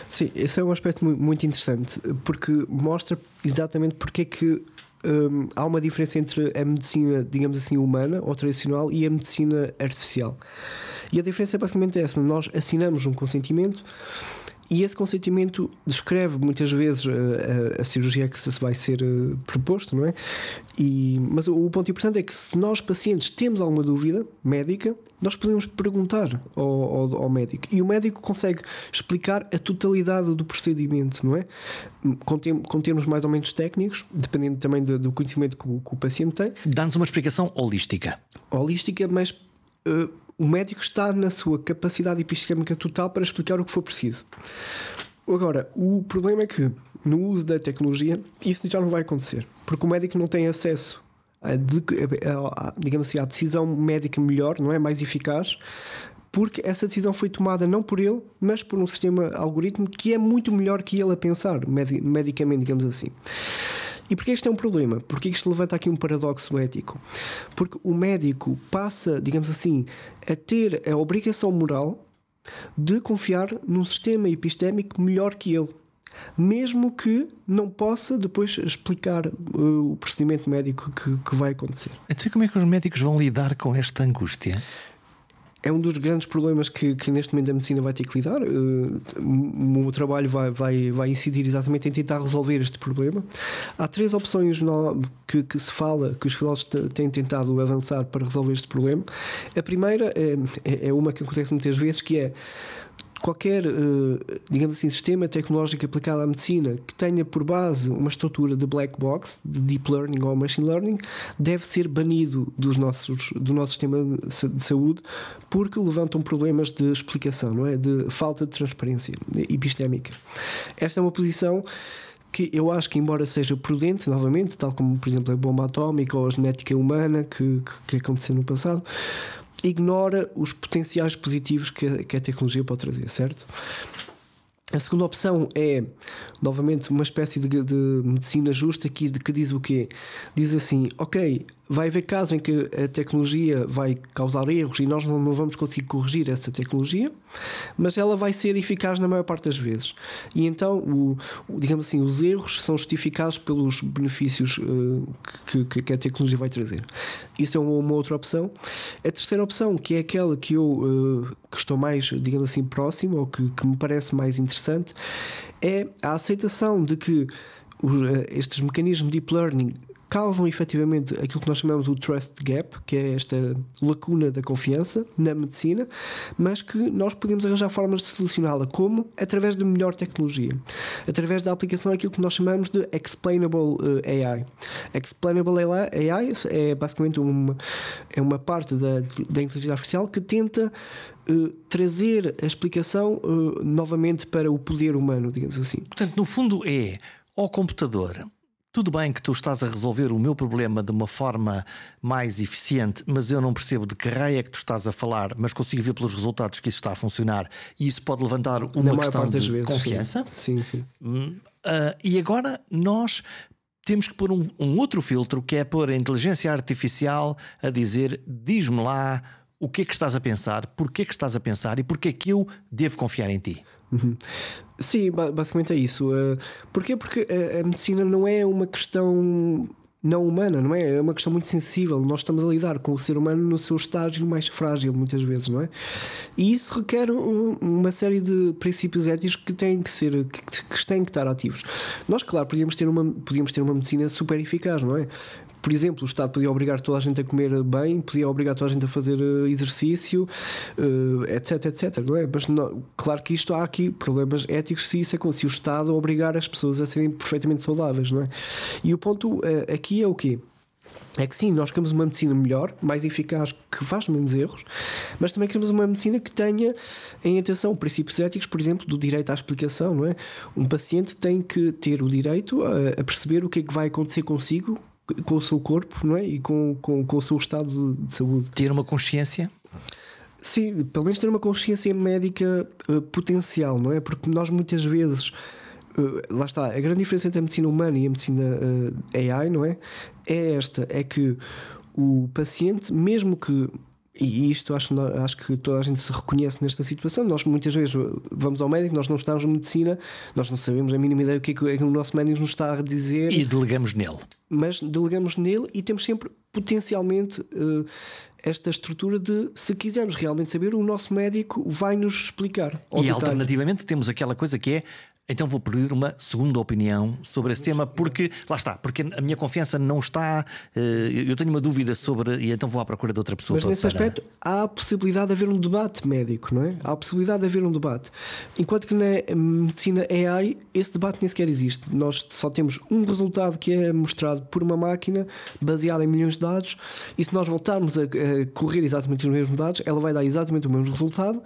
Sim, esse é um aspecto muito interessante porque mostra exatamente porque é que um, há uma diferença entre a medicina, digamos assim, humana ou tradicional e a medicina artificial. E a diferença é basicamente essa: nós assinamos um consentimento e esse consentimento descreve muitas vezes a, eh, a, a cirurgia que se vai ser uh, proposto, não é? E, mas o, o, ponto importante é que se nós pacientes temos alguma dúvida médica, nós podemos perguntar ao, ao, ao, médico e o médico consegue explicar a totalidade do procedimento, não é? Com, tem, com termos mais ou menos técnicos, dependendo também do, do conhecimento que o, que o paciente tem. Dá-nos uma explicação holística. Holística, mas uh, o médico está na sua capacidade epistémica total para explicar o que for preciso. Agora, o problema é que no uso da tecnologia isso já não vai acontecer, porque o médico não tem acesso a, a, a, digamos assim, à decisão médica melhor, não é mais eficaz, porque essa decisão foi tomada não por ele, mas por um sistema algoritmo que é muito melhor que ele a pensar, medicamente, digamos assim. E porquê isto é um problema? Porque isto levanta aqui um paradoxo ético? Porque o médico passa, digamos assim, a ter a obrigação moral de confiar num sistema epistémico melhor que ele. Mesmo que não possa depois explicar uh, o procedimento médico que, que vai acontecer. Então, como é que os médicos vão lidar com esta angústia? É um dos grandes problemas que, que, neste momento a medicina vai ter que lidar. Uh, o meu trabalho vai, vai, vai incidir exatamente em tentar resolver este problema. Há três opções no, que, que, se fala, que os filósofos têm tentado avançar para resolver este problema. A primeira é, é, é uma que acontece muitas vezes, que é qualquer, eh, digamos assim, sistema tecnológico aplicado à medicina que tenha por base uma estrutura de black box, de deep learning ou machine learning, deve ser banido dos nossos, do nosso sistema de saúde porque levantam problemas de explicação, não é? De falta de transparência epistémica. Esta é uma posição que eu acho que, embora seja prudente, novamente, tal como, por exemplo, a bomba atómica ou a genética humana que, que, que aconteceu no passado, ignora os potenciais positivos que a, que a tecnologia pode trazer, certo? A segunda opção é, novamente, uma espécie de, de medicina justa que, que diz o quê? Diz assim: ok, vai haver casos em que a tecnologia vai causar erros e nós não, não vamos conseguir corrigir essa tecnologia, mas ela vai ser eficaz na maior parte das vezes. E então, o, digamos assim, os erros são justificados pelos benefícios uh, que, que, a tecnologia vai trazer. Isso é uma, uma, outra opção. A terceira opção, que é aquela que eu uh, que estou mais, digamos assim, próximo ou que, que me parece mais interessante, é a aceitação de que uh, estes mecanismos de deep learning causam efetivamente aquilo que nós chamamos o trust gap, que é esta lacuna da confiança na medicina, mas que nós podemos arranjar formas de solucioná-la. Como? Através de melhor tecnologia. Através da aplicação daquilo que nós chamamos de Explainable eh, AI. Explainable AI é basicamente uma, é uma parte da, da inteligência artificial que tenta Uh, trazer a explicação uh, novamente para o poder humano, digamos assim. Portanto, no fundo é ao computador tudo bem que tu estás a resolver o meu problema de uma forma mais eficiente, mas eu não percebo de que raio é que tu estás a falar, mas consigo ver pelos resultados que isso está a funcionar e isso pode levantar uma questão de vezes, confiança. Sim, sim. Uh, e agora nós temos que pôr um, um outro filtro que é pôr a inteligência artificial a dizer: diz-me lá o que é que estás a pensar, porquê que estás a pensar e porquê é que eu devo confiar em ti. Sim, basicamente é isso. Uh, porquê? Porque a, a medicina não é uma questão não humana, não é? É uma questão muito sensível. Nós estamos a lidar com o ser humano no seu estágio mais frágil, muitas vezes, não é? E isso requer um, uma série de princípios éticos que têm que ser, que têm que estar ativos. Nós, claro, podíamos ter uma, podíamos ter uma medicina super eficaz, não é? Por exemplo, o Estado podia obrigar toda a gente a comer bem, podia obrigar toda a gente a fazer eh, exercício, etc, eh, etc. Não é? Mas não, claro que isto há aqui problemas éticos se isso se o Estado obrigar as pessoas a serem perfeitamente saudáveis, não é? E o ponto eh, aqui é o quê? É que sim, nós queremos uma medicina melhor, mais eficaz, que faz menos erros, mas também queremos uma medicina que tenha em atenção princípios éticos, por exemplo, do direito à explicação, não é? Um paciente tem que ter o direito a, a perceber o que é que vai acontecer consigo com o seu corpo não é? e com, com, com o seu estado de saúde. Ter uma consciência? Sim, pelo menos ter uma consciência médica uh, potencial, não é? Porque nós muitas vezes. Uh, lá está, a grande diferença entre a medicina humana e a medicina uh, AI, não é? É esta: é que o paciente, mesmo que e isto acho, acho que toda a gente se reconhece nesta situação. Nós muitas vezes vamos ao médico, nós não estamos em medicina, nós não sabemos a mínima ideia do que é que é o nosso médico nos está a dizer. E delegamos nele. Mas delegamos nele e temos sempre potencialmente uh, esta estrutura de, se quisermos realmente saber, o nosso médico vai nos explicar. E detalhe. alternativamente temos aquela coisa que é então vou pedir uma segunda opinião sobre esse tema, porque lá está, porque a minha confiança não está. Eh, eu tenho uma dúvida sobre. E então vou à procura de outra pessoa. Mas nesse para... aspecto há a possibilidade de haver um debate médico, não é? Há a possibilidade de haver um debate. Enquanto que na medicina AI esse debate nem sequer existe. Nós só temos um resultado que é mostrado por uma máquina baseada em milhões de dados, e se nós voltarmos a, correr exatamente os mesmos dados, ela vai dar exatamente o mesmo resultado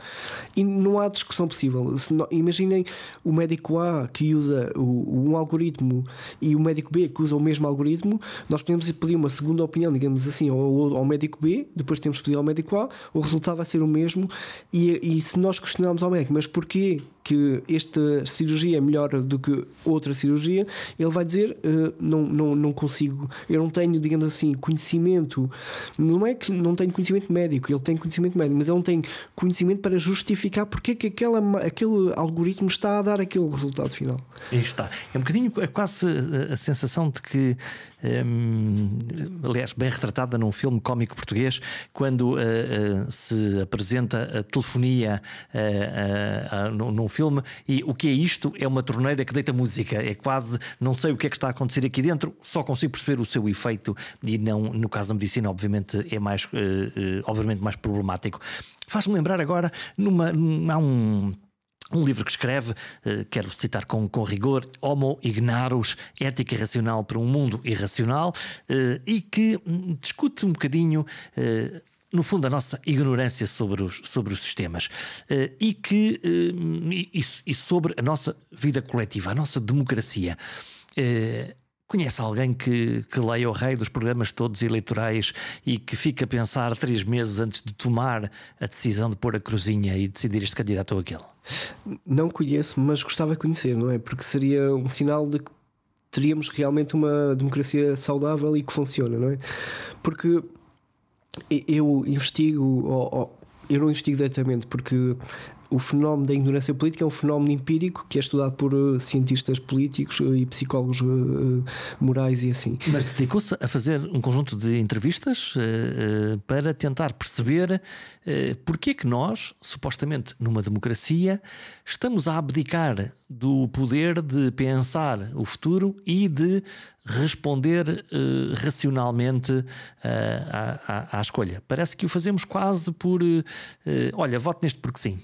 e não há discussão possível. imaginem o médico a que usa o, um algoritmo e o médico B que usa o mesmo algoritmo, nós podemos pedir uma segunda opinião, digamos assim, ao, ao médico B, depois temos que pedir ao médico A, o resultado vai ser o mesmo. E, e se nós questionarmos ao médico, mas porquê que esta cirurgia é melhor do que outra cirurgia, ele vai dizer: uh, não, não, não consigo, eu não tenho, digamos assim, conhecimento. Não é que não tenho conhecimento médico, ele tem conhecimento médico, mas ele não tem conhecimento para justificar porque é que aquela, aquele algoritmo está a dar aquele resultado final. Aí está. É um bocadinho é quase a, sensação de que um, aliás, bem retratada num filme cómico português, quando uh, uh, se apresenta a telefonia num filme e o que é isto? É uma torneira que deita música, é quase não sei o que é que está a acontecer aqui dentro, só consigo perceber o seu efeito e não, no caso da medicina, obviamente, é mais, obviamente mais problemático. Faz-me lembrar agora numa, há um um livro que escreve, eh, quero citar com, com rigor, Homo Ignarus, Ética Racional para um Mundo Irracional, eh, e que hum, discute um bocadinho eh, no fundo, a nossa ignorância sobre os, sobre os sistemas e, que, e, e sobre a nossa vida coletiva, a nossa democracia. Conhece alguém que, que leia o rei dos programas todos eleitorais e que fica a pensar três meses antes de tomar a decisão de pôr a cruzinha e decidir este candidato ou aquele? Não conheço, mas gostava de conhecer, não é? Porque seria um sinal de que teríamos realmente uma democracia saudável e que funciona, não é? Porque eu investigo, ou, ou, eu não investigo diretamente, porque o fenómeno da ignorância política é um fenómeno empírico que é estudado por uh, cientistas políticos uh, e psicólogos uh, morais e assim. Mas dedicou-se a fazer um conjunto de entrevistas para tentar perceber porque é que nós, supostamente numa democracia, estamos a abdicar do poder de pensar o futuro e de responder racionalmente à, à, à, escolha. Parece que o fazemos quase por olha, voto neste porque sim.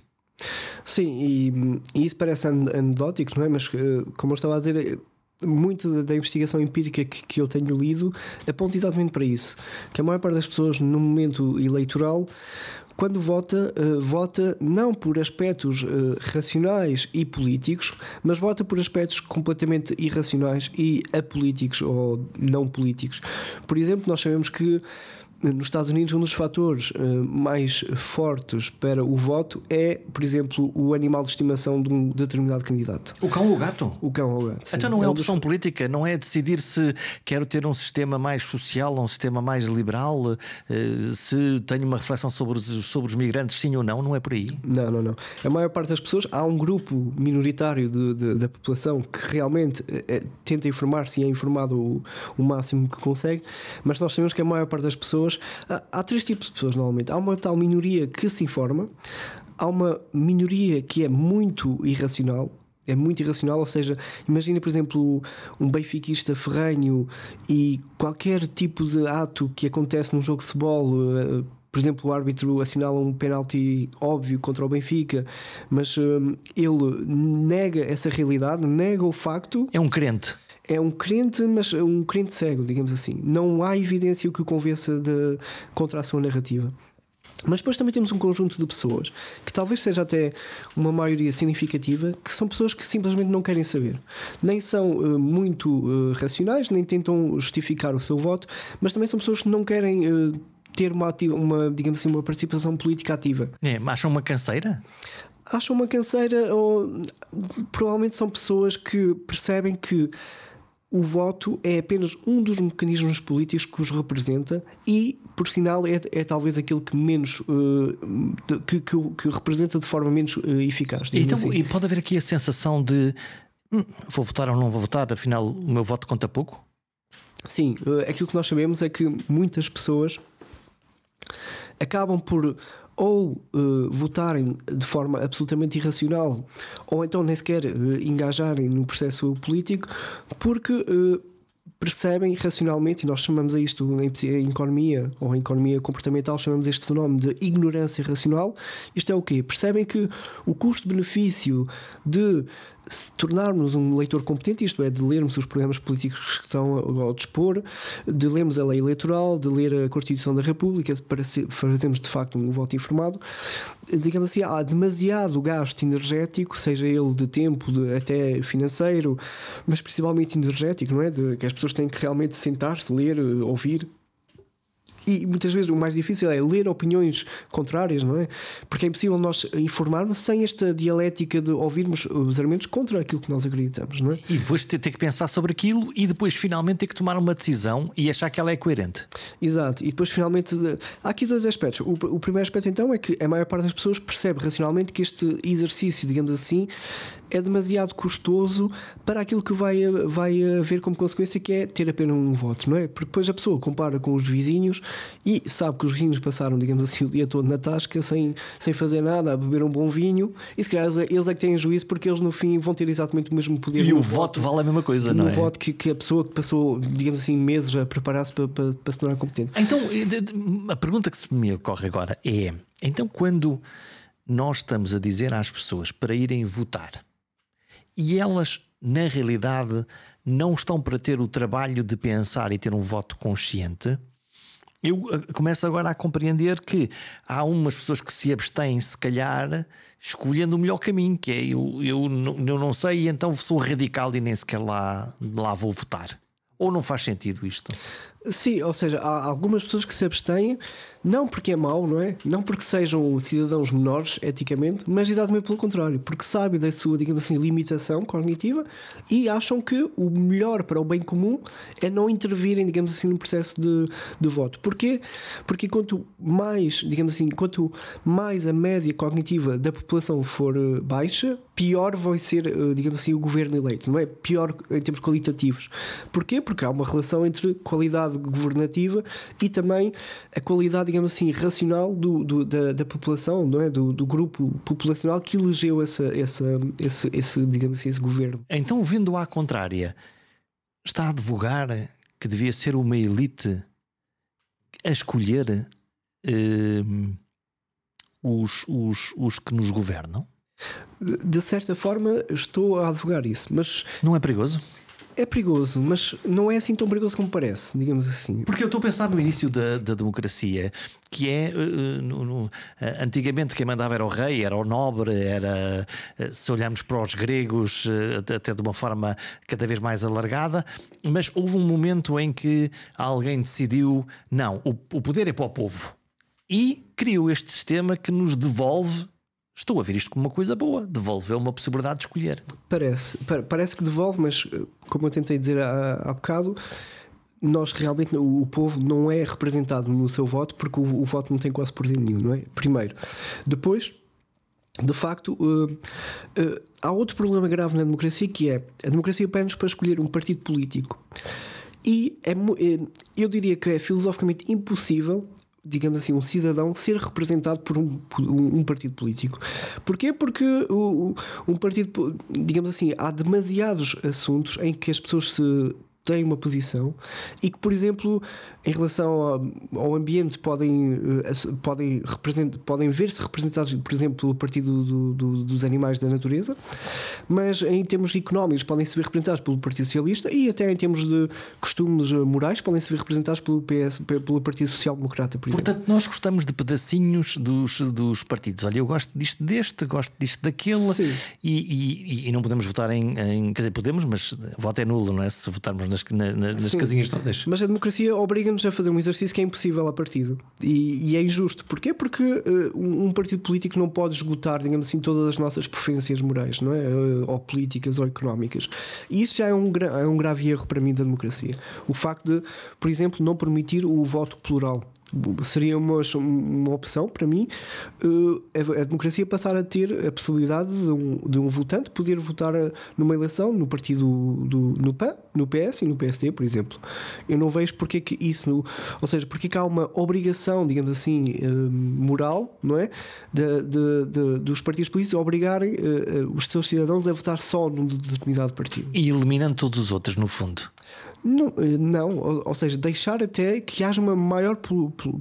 Sim, e, e isso parece anedótico, não é? Mas eh, como eu estava a dizer, muito da investigação empírica que, que eu tenho lido aponta exatamente para isso. Que a maior parte das pessoas no momento eleitoral quando vota, uh, vota não por aspectos racionais e políticos, mas vota por aspectos completamente irracionais e apolíticos ou não políticos. Por exemplo, nós sabemos que nos Estados Unidos, um dos fatores uh, mais fortes para o voto é, por exemplo, o animal de estimação de um determinado candidato. O cão ou o gato? O cão ou o gato. Sim. Então não é, é opção dos... política, não é decidir se quero ter um sistema mais social um sistema mais liberal, uh, se tenho uma reflexão sobre os, sobre os migrantes, sim ou não, não é por aí? Não, não, não. A maior parte das pessoas, há um grupo minoritário de, de, da população que realmente uh, tenta informar-se e é informado o, o máximo que consegue, mas nós sabemos que a maior parte das pessoas pessoas. Há, três tipos de pessoas normalmente. Há uma tal minoria que se informa, há uma minoria que é muito irracional, é muito irracional, ou seja, imagina, por exemplo, um benfiquista ferrenho e qualquer tipo de ato que acontece num jogo de futebol, eh, por exemplo, o árbitro assinala um penalti óbvio contra o Benfica, mas eh, ele nega essa realidade, nega o facto. É um crente é um crente, mas um crente cego, digamos assim. Não há evidência que o convença de, contra a sua narrativa. Mas depois também temos um conjunto de pessoas que talvez seja até uma maioria significativa, que são pessoas que simplesmente não querem saber. Nem são uh, muito uh, racionais, nem tentam justificar o seu voto, mas também são pessoas que não querem uh, ter uma, ativa, uma, digamos assim, uma participação política ativa. É, acham uma canseira? Acham uma canseira ou provavelmente são pessoas que percebem que o voto é apenas um dos mecanismos políticos que os representa e, por sinal, é, é talvez aquele que menos uh, que, que, que, representa de forma menos uh, eficaz. Então, assim. E pode haver aqui a sensação de hum, vou votar ou não vou votar, afinal o meu voto conta pouco? Sim, uh, aquilo que nós sabemos é que muitas pessoas acabam por ou uh, votarem de forma absolutamente irracional, ou então nem sequer uh, engajarem no processo político, porque uh, percebem racionalmente, e nós chamamos a isto em economia ou em economia comportamental, chamamos este fenómeno de ignorância racional. Isto é o quê? Percebem que o custo-benefício de se tornarmos um leitor competente, isto é, de lermos os programas políticos que estão ao dispor, de lermos a lei eleitoral, de ler a Constituição da República para fazermos de facto um voto informado, digamos assim, há demasiado gasto energético, seja ele de tempo, de, até financeiro, mas principalmente energético, não é? De, que as pessoas têm que realmente sentar-se, ler, ouvir e muitas vezes o mais difícil é ler opiniões contrárias, não é? Porque é impossível nós informarmos sem esta dialética de ouvirmos os argumentos contra aquilo que nós acreditamos, não é? E depois ter, que pensar sobre aquilo e depois finalmente ter que tomar uma decisão e achar que ela é coerente. Exato, e depois finalmente há aqui dois aspectos. O, o primeiro aspecto então é que a maior parte das pessoas percebe racionalmente que este exercício, digamos assim, é demasiado custoso para aquilo que vai, vai haver como consequência, que é ter apenas um voto, não é? Porque depois a pessoa compara com os vizinhos e sabe que os vizinhos passaram, digamos assim, o dia todo na tasca sem, sem fazer nada, a beber um bom vinho, e se calhar eles é que têm juízo porque eles no fim vão ter exatamente o mesmo poder. E o voto, voto vale a mesma coisa, não é? O voto que, que a pessoa que passou, digamos assim, meses a preparar-se para, para, para se tornar competente. Então, a pergunta que se me ocorre agora é: então, quando nós estamos a dizer às pessoas para irem votar e elas, na realidade, não estão para ter o trabalho de pensar e ter um voto consciente. Eu eh, começo agora a compreender que há umas pessoas que se abstêm, se calhar, escolhendo o melhor caminho, que é eu, eu, eu não sei, então sou radical e nem sequer lá, lá vou votar. Ou não faz sentido isto? Sim, ou seja, há algumas pessoas que se abstêm, não porque é mau, não é? Não porque sejam cidadãos menores eticamente, mas exatamente pelo contrário, porque sabem da sua, digamos assim, limitação cognitiva e acham que o melhor para o bem comum é não intervirem, digamos assim, no processo de, de voto. Porquê? Porque quanto mais, digamos assim, quanto mais a média cognitiva da população for eh, baixa, pior vai ser, eh, digamos assim, o governo eleito, não é? Pior em termos qualitativos. Porquê? Porque há uma relação entre qualidade qualidade governativa e também a qualidade, digamos assim, racional do, do da, da, população, não é? Do, do, grupo populacional que elegeu essa, essa, esse, esse, digamos assim, esse governo. Então, vendo à contrária, está a advogar que devia ser uma elite a escolher uh, os, os, os que nos governam? De certa forma, estou a advogar isso, mas. Não é perigoso? É perigoso, mas não é assim tão perigoso como parece, digamos assim. Porque eu estou a pensar no início da, da democracia, que é uh, no, no, uh, antigamente quem mandava era o rei, era o nobre, era se olharmos para os gregos, até de uma forma cada vez mais alargada, mas houve um momento em que alguém decidiu: não, o, o poder é para o povo. E criou este sistema que nos devolve Estou a ver isto como uma coisa boa, devolveu uma possibilidade de escolher. Parece, parece que devolve, mas como eu tentei dizer há, há bocado, nós realmente, o, povo não é representado no seu voto porque o, o voto não tem quase poder nenhum, não é? Primeiro. Depois, de facto, uh, uh, há outro problema grave na democracia que é a democracia pede-nos para escolher um partido político. E é, eh, eu diria que é filosoficamente impossível digamos assim, um cidadão ser representado por um, por um partido político. Porquê? Porque o, um partido, digamos assim, há demasiados assuntos em que as pessoas se têm uma posição e que, por exemplo, em relação ao, ambiente, podem, eh, podem, podem ver-se representados, por exemplo, pelo Partido do, do, dos Animais da Natureza, mas em termos económicos, podem se ver representados pelo Partido Socialista e até em termos de costumes morais, podem se ver representados pelo, PS, pelo Partido Social Democrata, por Portanto, exemplo. nós gostamos de pedacinhos dos, dos partidos. Olha, eu gosto disto deste, gosto disto daquele, e, e, e, não podemos votar em, em. Quer dizer, podemos, mas voto é nulo, não é? Se votarmos nas, na, nas casinhas todas. Mas a democracia obriga-nos a fazer um exercício que é impossível a partido. E, e é injusto. Porquê? Porque uh, um partido político não pode esgotar, digamos assim, todas as nossas preferências morais, não é? Uh, ou políticas ou económicas. E isso já é um, é um grave erro para mim da democracia. O facto de, por exemplo, não permitir o voto plural seria uma, uma opção para mim eh, a, democracia passar a ter a possibilidade de um, de um votante poder votar numa eleição no partido do, no PAN, no PS e no PSD, por exemplo. Eu não vejo porque é que isso, ou seja, porque é que há uma obrigação, digamos assim, eh, moral, não é? De, de, de dos partidos políticos obrigarem eh, os seus cidadãos a votar só num determinado partido. E eliminando todos os outros, no fundo. Não, eh, não ou, ou, seja, deixar até que haja uma maior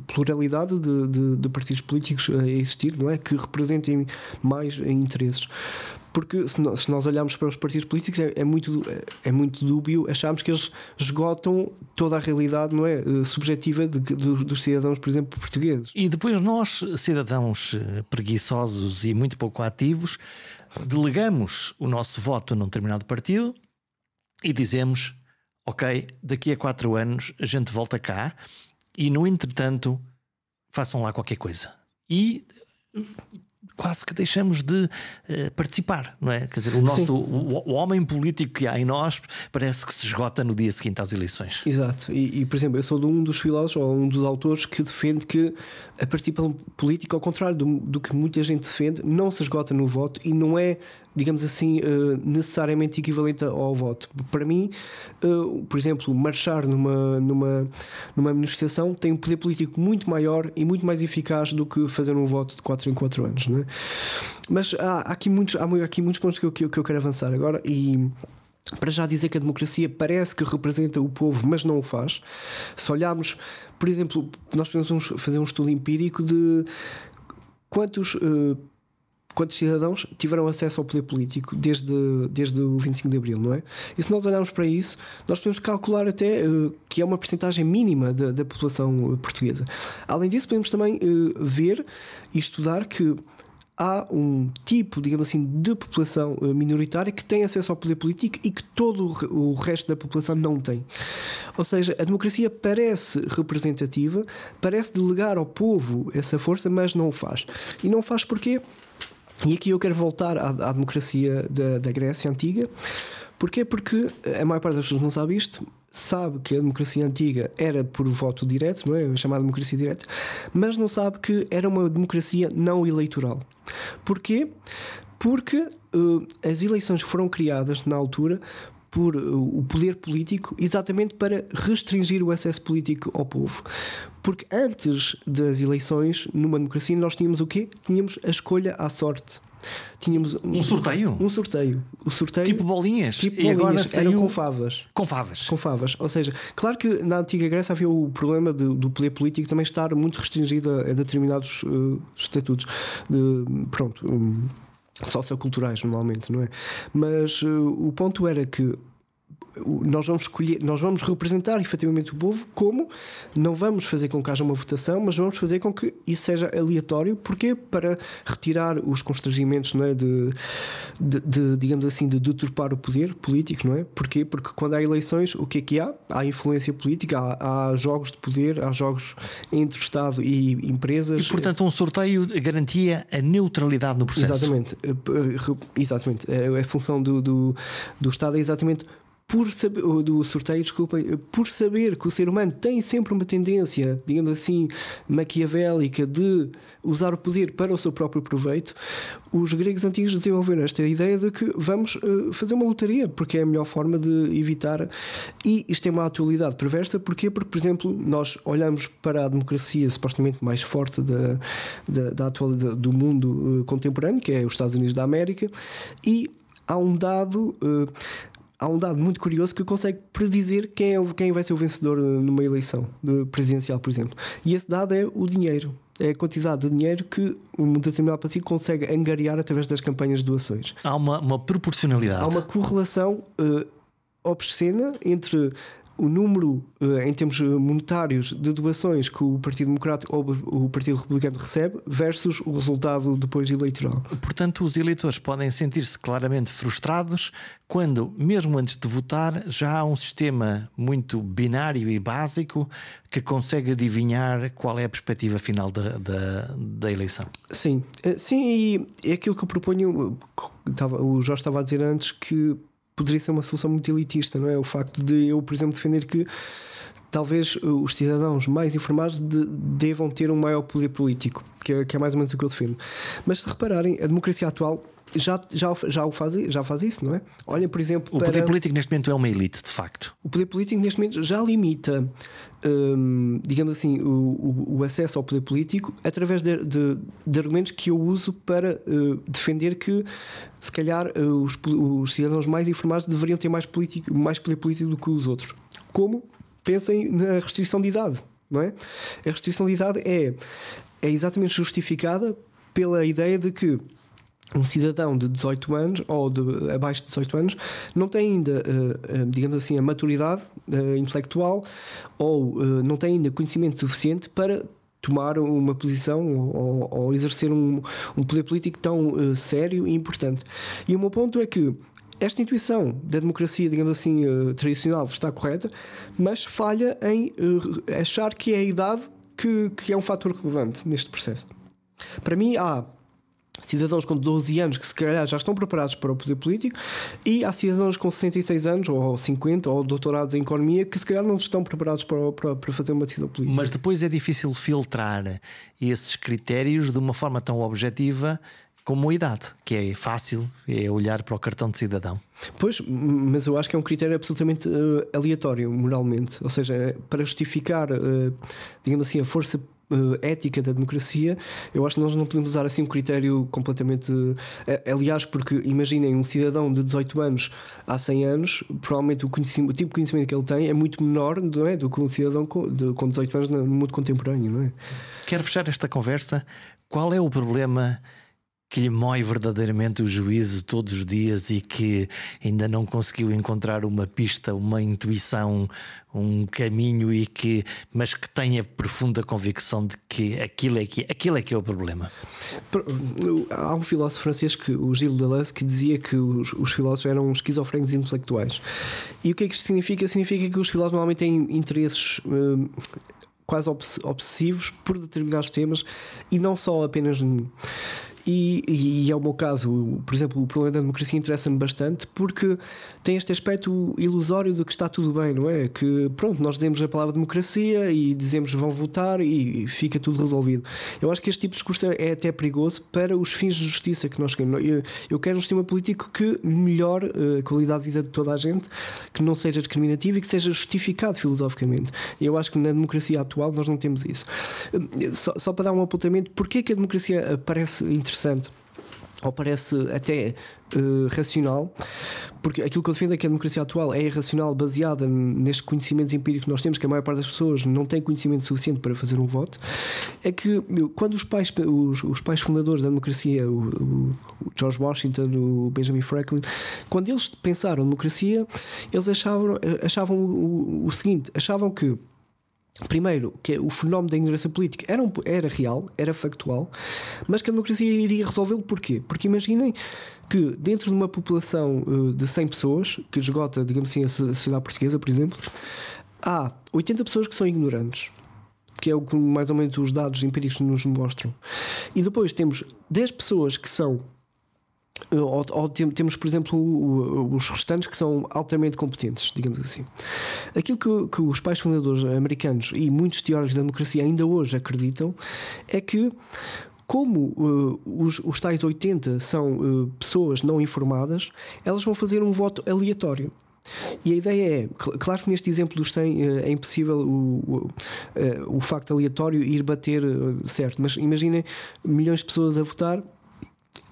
pluralidade de, de, de, partidos políticos a existir, não é? Que representem mais interesses. Porque se nós, olharmos para os partidos políticos é, é, muito, é muito dúbio acharmos que eles esgotam toda a realidade não é, eh, subjetiva de, dos cidadãos, por exemplo, portugueses. E depois nós, cidadãos eh, preguiçosos e muito pouco ativos, delegamos o nosso voto num determinado partido e dizemos ok, daqui a quatro anos a gente volta cá e no entretanto façam lá qualquer coisa. E quase que deixamos de uh, participar, não é? Quer dizer, o nosso o, o, homem político que há em nós parece que se esgota no dia seguinte às eleições. Exato. E, e por exemplo, eu sou de um dos filósofos ou um dos autores que defende que a participação política, ao contrário do, do que muita gente defende, não se esgota no voto e não é digamos assim, uh, necessariamente equivalente ao voto. Para mim, uh, por exemplo, marchar numa, numa, numa manifestação tem um poder político muito maior e muito mais eficaz do que fazer um voto de 4 em 4 anos. Né? Mas há, há, aqui muitos, há aqui muitos pontos que eu, que eu quero avançar agora e para já dizer que a democracia parece que representa o povo, mas não o faz. Se olharmos, por exemplo, nós podemos fazer um estudo empírico de quantos uh, quantos cidadãos tiveram acesso ao poder político desde, desde o 25 de Abril, não é? E se nós olharmos para isso, nós podemos calcular até uh, que é uma percentagem mínima da, da população portuguesa. Além disso, podemos também uh, ver e estudar que há um tipo, digamos assim, de população eh, minoritária que tem acesso ao poder político e que todo o resto da população não tem. Ou seja, a democracia parece representativa, parece delegar ao povo essa força, mas não o faz. E não o faz porquê? E aqui eu quero voltar à, à democracia da, da Grécia Antiga. Porquê? Porque a maior parte das pessoas não sabe isto, sabe que a democracia antiga era por voto direto, não é? Chamada democracia direta, mas não sabe que era uma democracia não eleitoral. Porquê? Porque uh, as eleições foram criadas na altura por uh, o poder político exatamente para restringir o acesso político ao povo. Porque antes das eleições, numa democracia, nós tínhamos o quê? Tínhamos a escolha à sorte. Tínhamos um, um sorteio? Um sorteio. O sorteio tipo bolinhas. Tipo e agora saiu... com favas. Com favas. Com favas. Ou seja, claro que na antiga Grécia havia o problema de, do poder político também estar muito restringido a, a determinados uh, estatutos. De, pronto. Um, socioculturais, normalmente, não é? Mas uh, o ponto era que nós vamos escolher, nós vamos representar efetivamente o povo como não vamos fazer com que haja uma votação, mas vamos fazer com que isso seja aleatório, porque para retirar os constrangimentos não é, de, de, de digamos assim, de deturpar o poder político, não é? Porquê? Porque quando há eleições, o que é que há? Há influência política, há, há jogos de poder, há jogos entre Estado e empresas. E portanto, um sorteio garantia a neutralidade no processo. Exatamente, exatamente. A função do, do, do Estado é exatamente por saber, do sorteio, desculpem, por saber que o ser humano tem sempre uma tendência, digamos assim, maquiavélica de usar o poder para o seu próprio proveito, os gregos antigos desenvolveram esta ideia de que vamos uh, fazer uma lotaria, porque é a melhor forma de evitar. E isto tem uma atualidade perversa, porquê? Porque, por exemplo, nós olhamos para a democracia supostamente mais forte da, da, da atualidade do mundo uh, contemporâneo, que é os Estados Unidos da América, e há um dado. Há um dado muito curioso que consegue predizer quem, é, quem vai ser o vencedor numa eleição presidencial, por exemplo. E esse dado é o dinheiro. É a quantidade de dinheiro que um determinado partido consegue angariar através das campanhas de doações. Há uma, uma proporcionalidade. Há uma correlação uh, obscena entre o número, eh, em termos monetários, de doações que o Partido Democrático ou o Partido Republicano recebe versus o resultado depois eleitoral. Portanto, os eleitores podem sentir-se claramente frustrados quando, mesmo antes de votar, já há um sistema muito binário e básico que consegue adivinhar qual é a perspectiva final da, da, da eleição. Sim, eh, sim, e é aquilo que eu proponho. O Jorge estava a dizer antes que poderia ser uma solução muito elitista, não é? O facto de eu, por exemplo, defender que talvez uh, os cidadãos mais informados de, devam ter um maior poder político, que é, que é mais ou menos o que eu defendo. Mas se repararem, a democracia atual já, já, já, o faz, já faz isso, não é? Olha, por exemplo. O poder político neste momento é uma elite, de facto. O poder político neste momento já limita, hum, digamos assim, o, o, acesso ao poder político através de, de, de argumentos que eu uso para uh, defender que, se calhar, uh, os, os, cidadãos mais informados deveriam ter mais, político, mais poder político do que os outros. Como? Pensem na restrição de idade, não é? A restrição de idade é, é exatamente justificada pela ideia de que um cidadão de 18 anos ou de abaixo de 18 anos não tem ainda, uh, digamos assim, a maturidade uh, intelectual ou não tem ainda conhecimento suficiente para tomar uma posição ou, ou exercer um, um, poder político tão sério e importante. E o meu ponto é que esta intuição da democracia, digamos assim, tradicional está correta, mas falha em achar que é a idade que, que é um fator relevante neste processo. Para mim, há cidadãos com 12 anos que se calhar já estão preparados para o poder político e há cidadãos com 66 anos ou 50 ou doutorados em economia que se calhar não estão preparados para, para, para fazer uma decisão política. Mas depois é difícil filtrar esses critérios de uma forma tão objetiva como a idade, que é fácil, é olhar para o cartão de cidadão. Pois, mas eu acho que é um critério absolutamente uh, aleatório, moralmente. Ou seja, para justificar, uh, digamos assim, a força uh, ética da democracia, eu acho que nós não podemos usar assim um critério completamente. Uh, aliás, porque imaginem um cidadão de 18 anos há 100 anos, provavelmente o, o tipo de conhecimento que ele tem é muito menor não é, do que um cidadão com, de, com 18 anos no mundo contemporâneo. Não é? Quero fechar esta conversa. Qual é o problema? Que lhe mói verdadeiramente o juízo todos os dias e que ainda não conseguiu encontrar uma pista, uma intuição, um caminho e que mas que tenha profunda convicção de que aquilo é que aquilo é que é o problema. Há um filósofo francês que o Gilles Deleuze que dizia que os, os filósofos eram esquizofrénicos intelectuais. E o que é que isto significa? Significa que os filósofos normalmente têm interesses hum, quase obsessivos por determinados temas e não só apenas e, e é o meu caso, por exemplo, o problema da democracia interessa-me bastante porque tem este aspecto ilusório de que está tudo bem, não é? Que pronto, nós dizemos a palavra democracia e dizemos vão votar e fica tudo resolvido. Eu acho que este tipo de discurso é até perigoso para os fins de justiça que nós queremos. Eu, eu quero um sistema político que melhore eh, a qualidade de vida de toda a gente, que não seja discriminativo e que seja justificado filosoficamente. Eu acho que na democracia atual nós não temos isso. Eh, só, só para dar um apontamento, porquê que a democracia parece interessante? Interessante. ou parece até uh, racional, porque aquilo que eu defendo é que a democracia atual é irracional, baseada nestes conhecimentos empíricos que nós temos, que a maior parte das pessoas não tem conhecimento suficiente para fazer um voto, é que quando os pais, os, os pais fundadores da democracia, o, o, George Washington, o Benjamin Franklin, quando eles pensaram democracia, eles achavam, achavam o, o seguinte: achavam que Primeiro, que o fenómeno da ignorância política era, um, era real, era factual, mas que a democracia iria resolvê-lo porquê? Porque imaginem que dentro de uma população uh, de 100 pessoas, que esgota, digamos assim, a sociedade portuguesa, por exemplo, há 80 pessoas que são ignorantes, que é o que mais ou menos os dados empíricos nos mostram. E depois temos 10 pessoas que são ou, ou, temos, por exemplo, os restantes que são altamente competentes, digamos assim. Aquilo que, que, os pais fundadores americanos e muitos teóricos da democracia ainda hoje acreditam é que. Como uh, os, os tais 80 são uh, pessoas não informadas, elas vão fazer um voto aleatório. E a ideia é, claro que neste exemplo dos 100 uh, é impossível o, o, o facto aleatório ir bater certo, mas imaginem milhões de pessoas a votar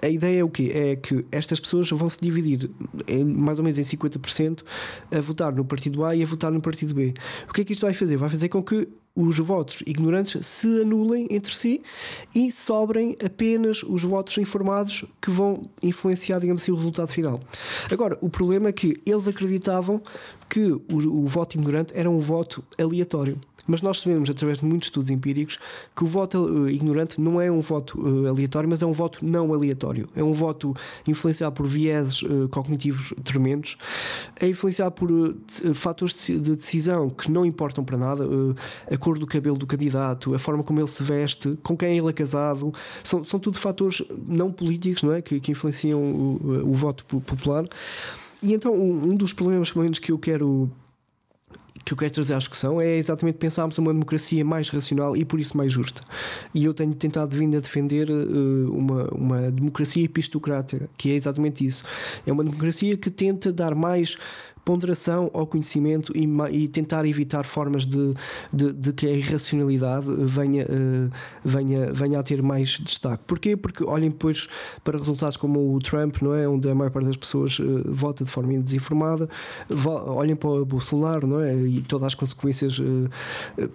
a ideia é o quê? É que estas pessoas vão se dividir em, mais ou menos em 50% a votar no partido A e a votar no partido B. O que é que isto vai fazer? Vai fazer com que os votos ignorantes se anulem entre si e sobrem apenas os votos informados que vão influenciar, digamos assim, o resultado final. Agora, o problema é que eles acreditavam que o, o voto ignorante era um voto aleatório. Mas nós sabemos, através de muitos estudos empíricos, que o voto uh, ignorante não é um voto uh, aleatório, mas é um voto não aleatório. É um voto influenciado por vieses uh, cognitivos tremendos, é influenciado por fatores de decisão que não importam para nada, a cor do cabelo do candidato, a forma como ele se veste, com quem ele é casado, são, são tudo fatores não políticos não é? que, que influenciam o, o voto popular. E então, um, dos problemas, que eu quero que eu quero trazer à discussão é exatamente pensarmos uma democracia mais racional e por isso mais justa. E eu tenho tentado vindo a defender uh, uma, uma democracia epistocrática, que é exatamente isso. É uma democracia que tenta dar mais ponderação ao conhecimento e, e tentar evitar formas de, de, de, que a irracionalidade venha, uh, venha, venha a ter mais destaque. Porquê? Porque olhem depois para resultados como o Trump, não é? Onde a maior parte das pessoas uh, vota de forma desinformada, olhem para o Bolsonaro, não é? E todas as consequências uh,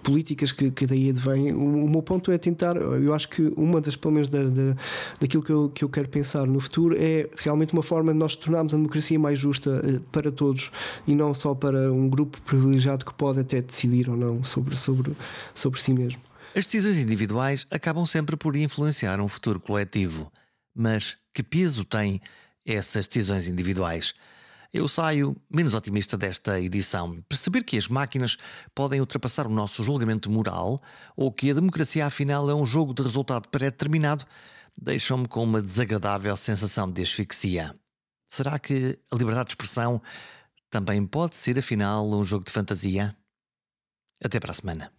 políticas que, que daí advêm. O, o, meu ponto é tentar, eu acho que uma das, pelo menos, da, da, daquilo que eu, que eu quero pensar no futuro é realmente uma forma de nós tornarmos a democracia mais justa para todos e não só para um grupo privilegiado que pode até decidir ou não sobre, sobre, sobre si mesmo. As decisões individuais acabam sempre por influenciar um futuro coletivo. Mas que peso têm essas decisões individuais? Eu saio menos otimista desta edição. Perceber que as máquinas podem ultrapassar o nosso julgamento moral ou que a democracia, afinal, é um jogo de resultado pré-determinado deixam-me com uma desagradável sensação de asfixia. Será que a liberdade de expressão também pode ser, afinal, um jogo de fantasia? Até para a semana.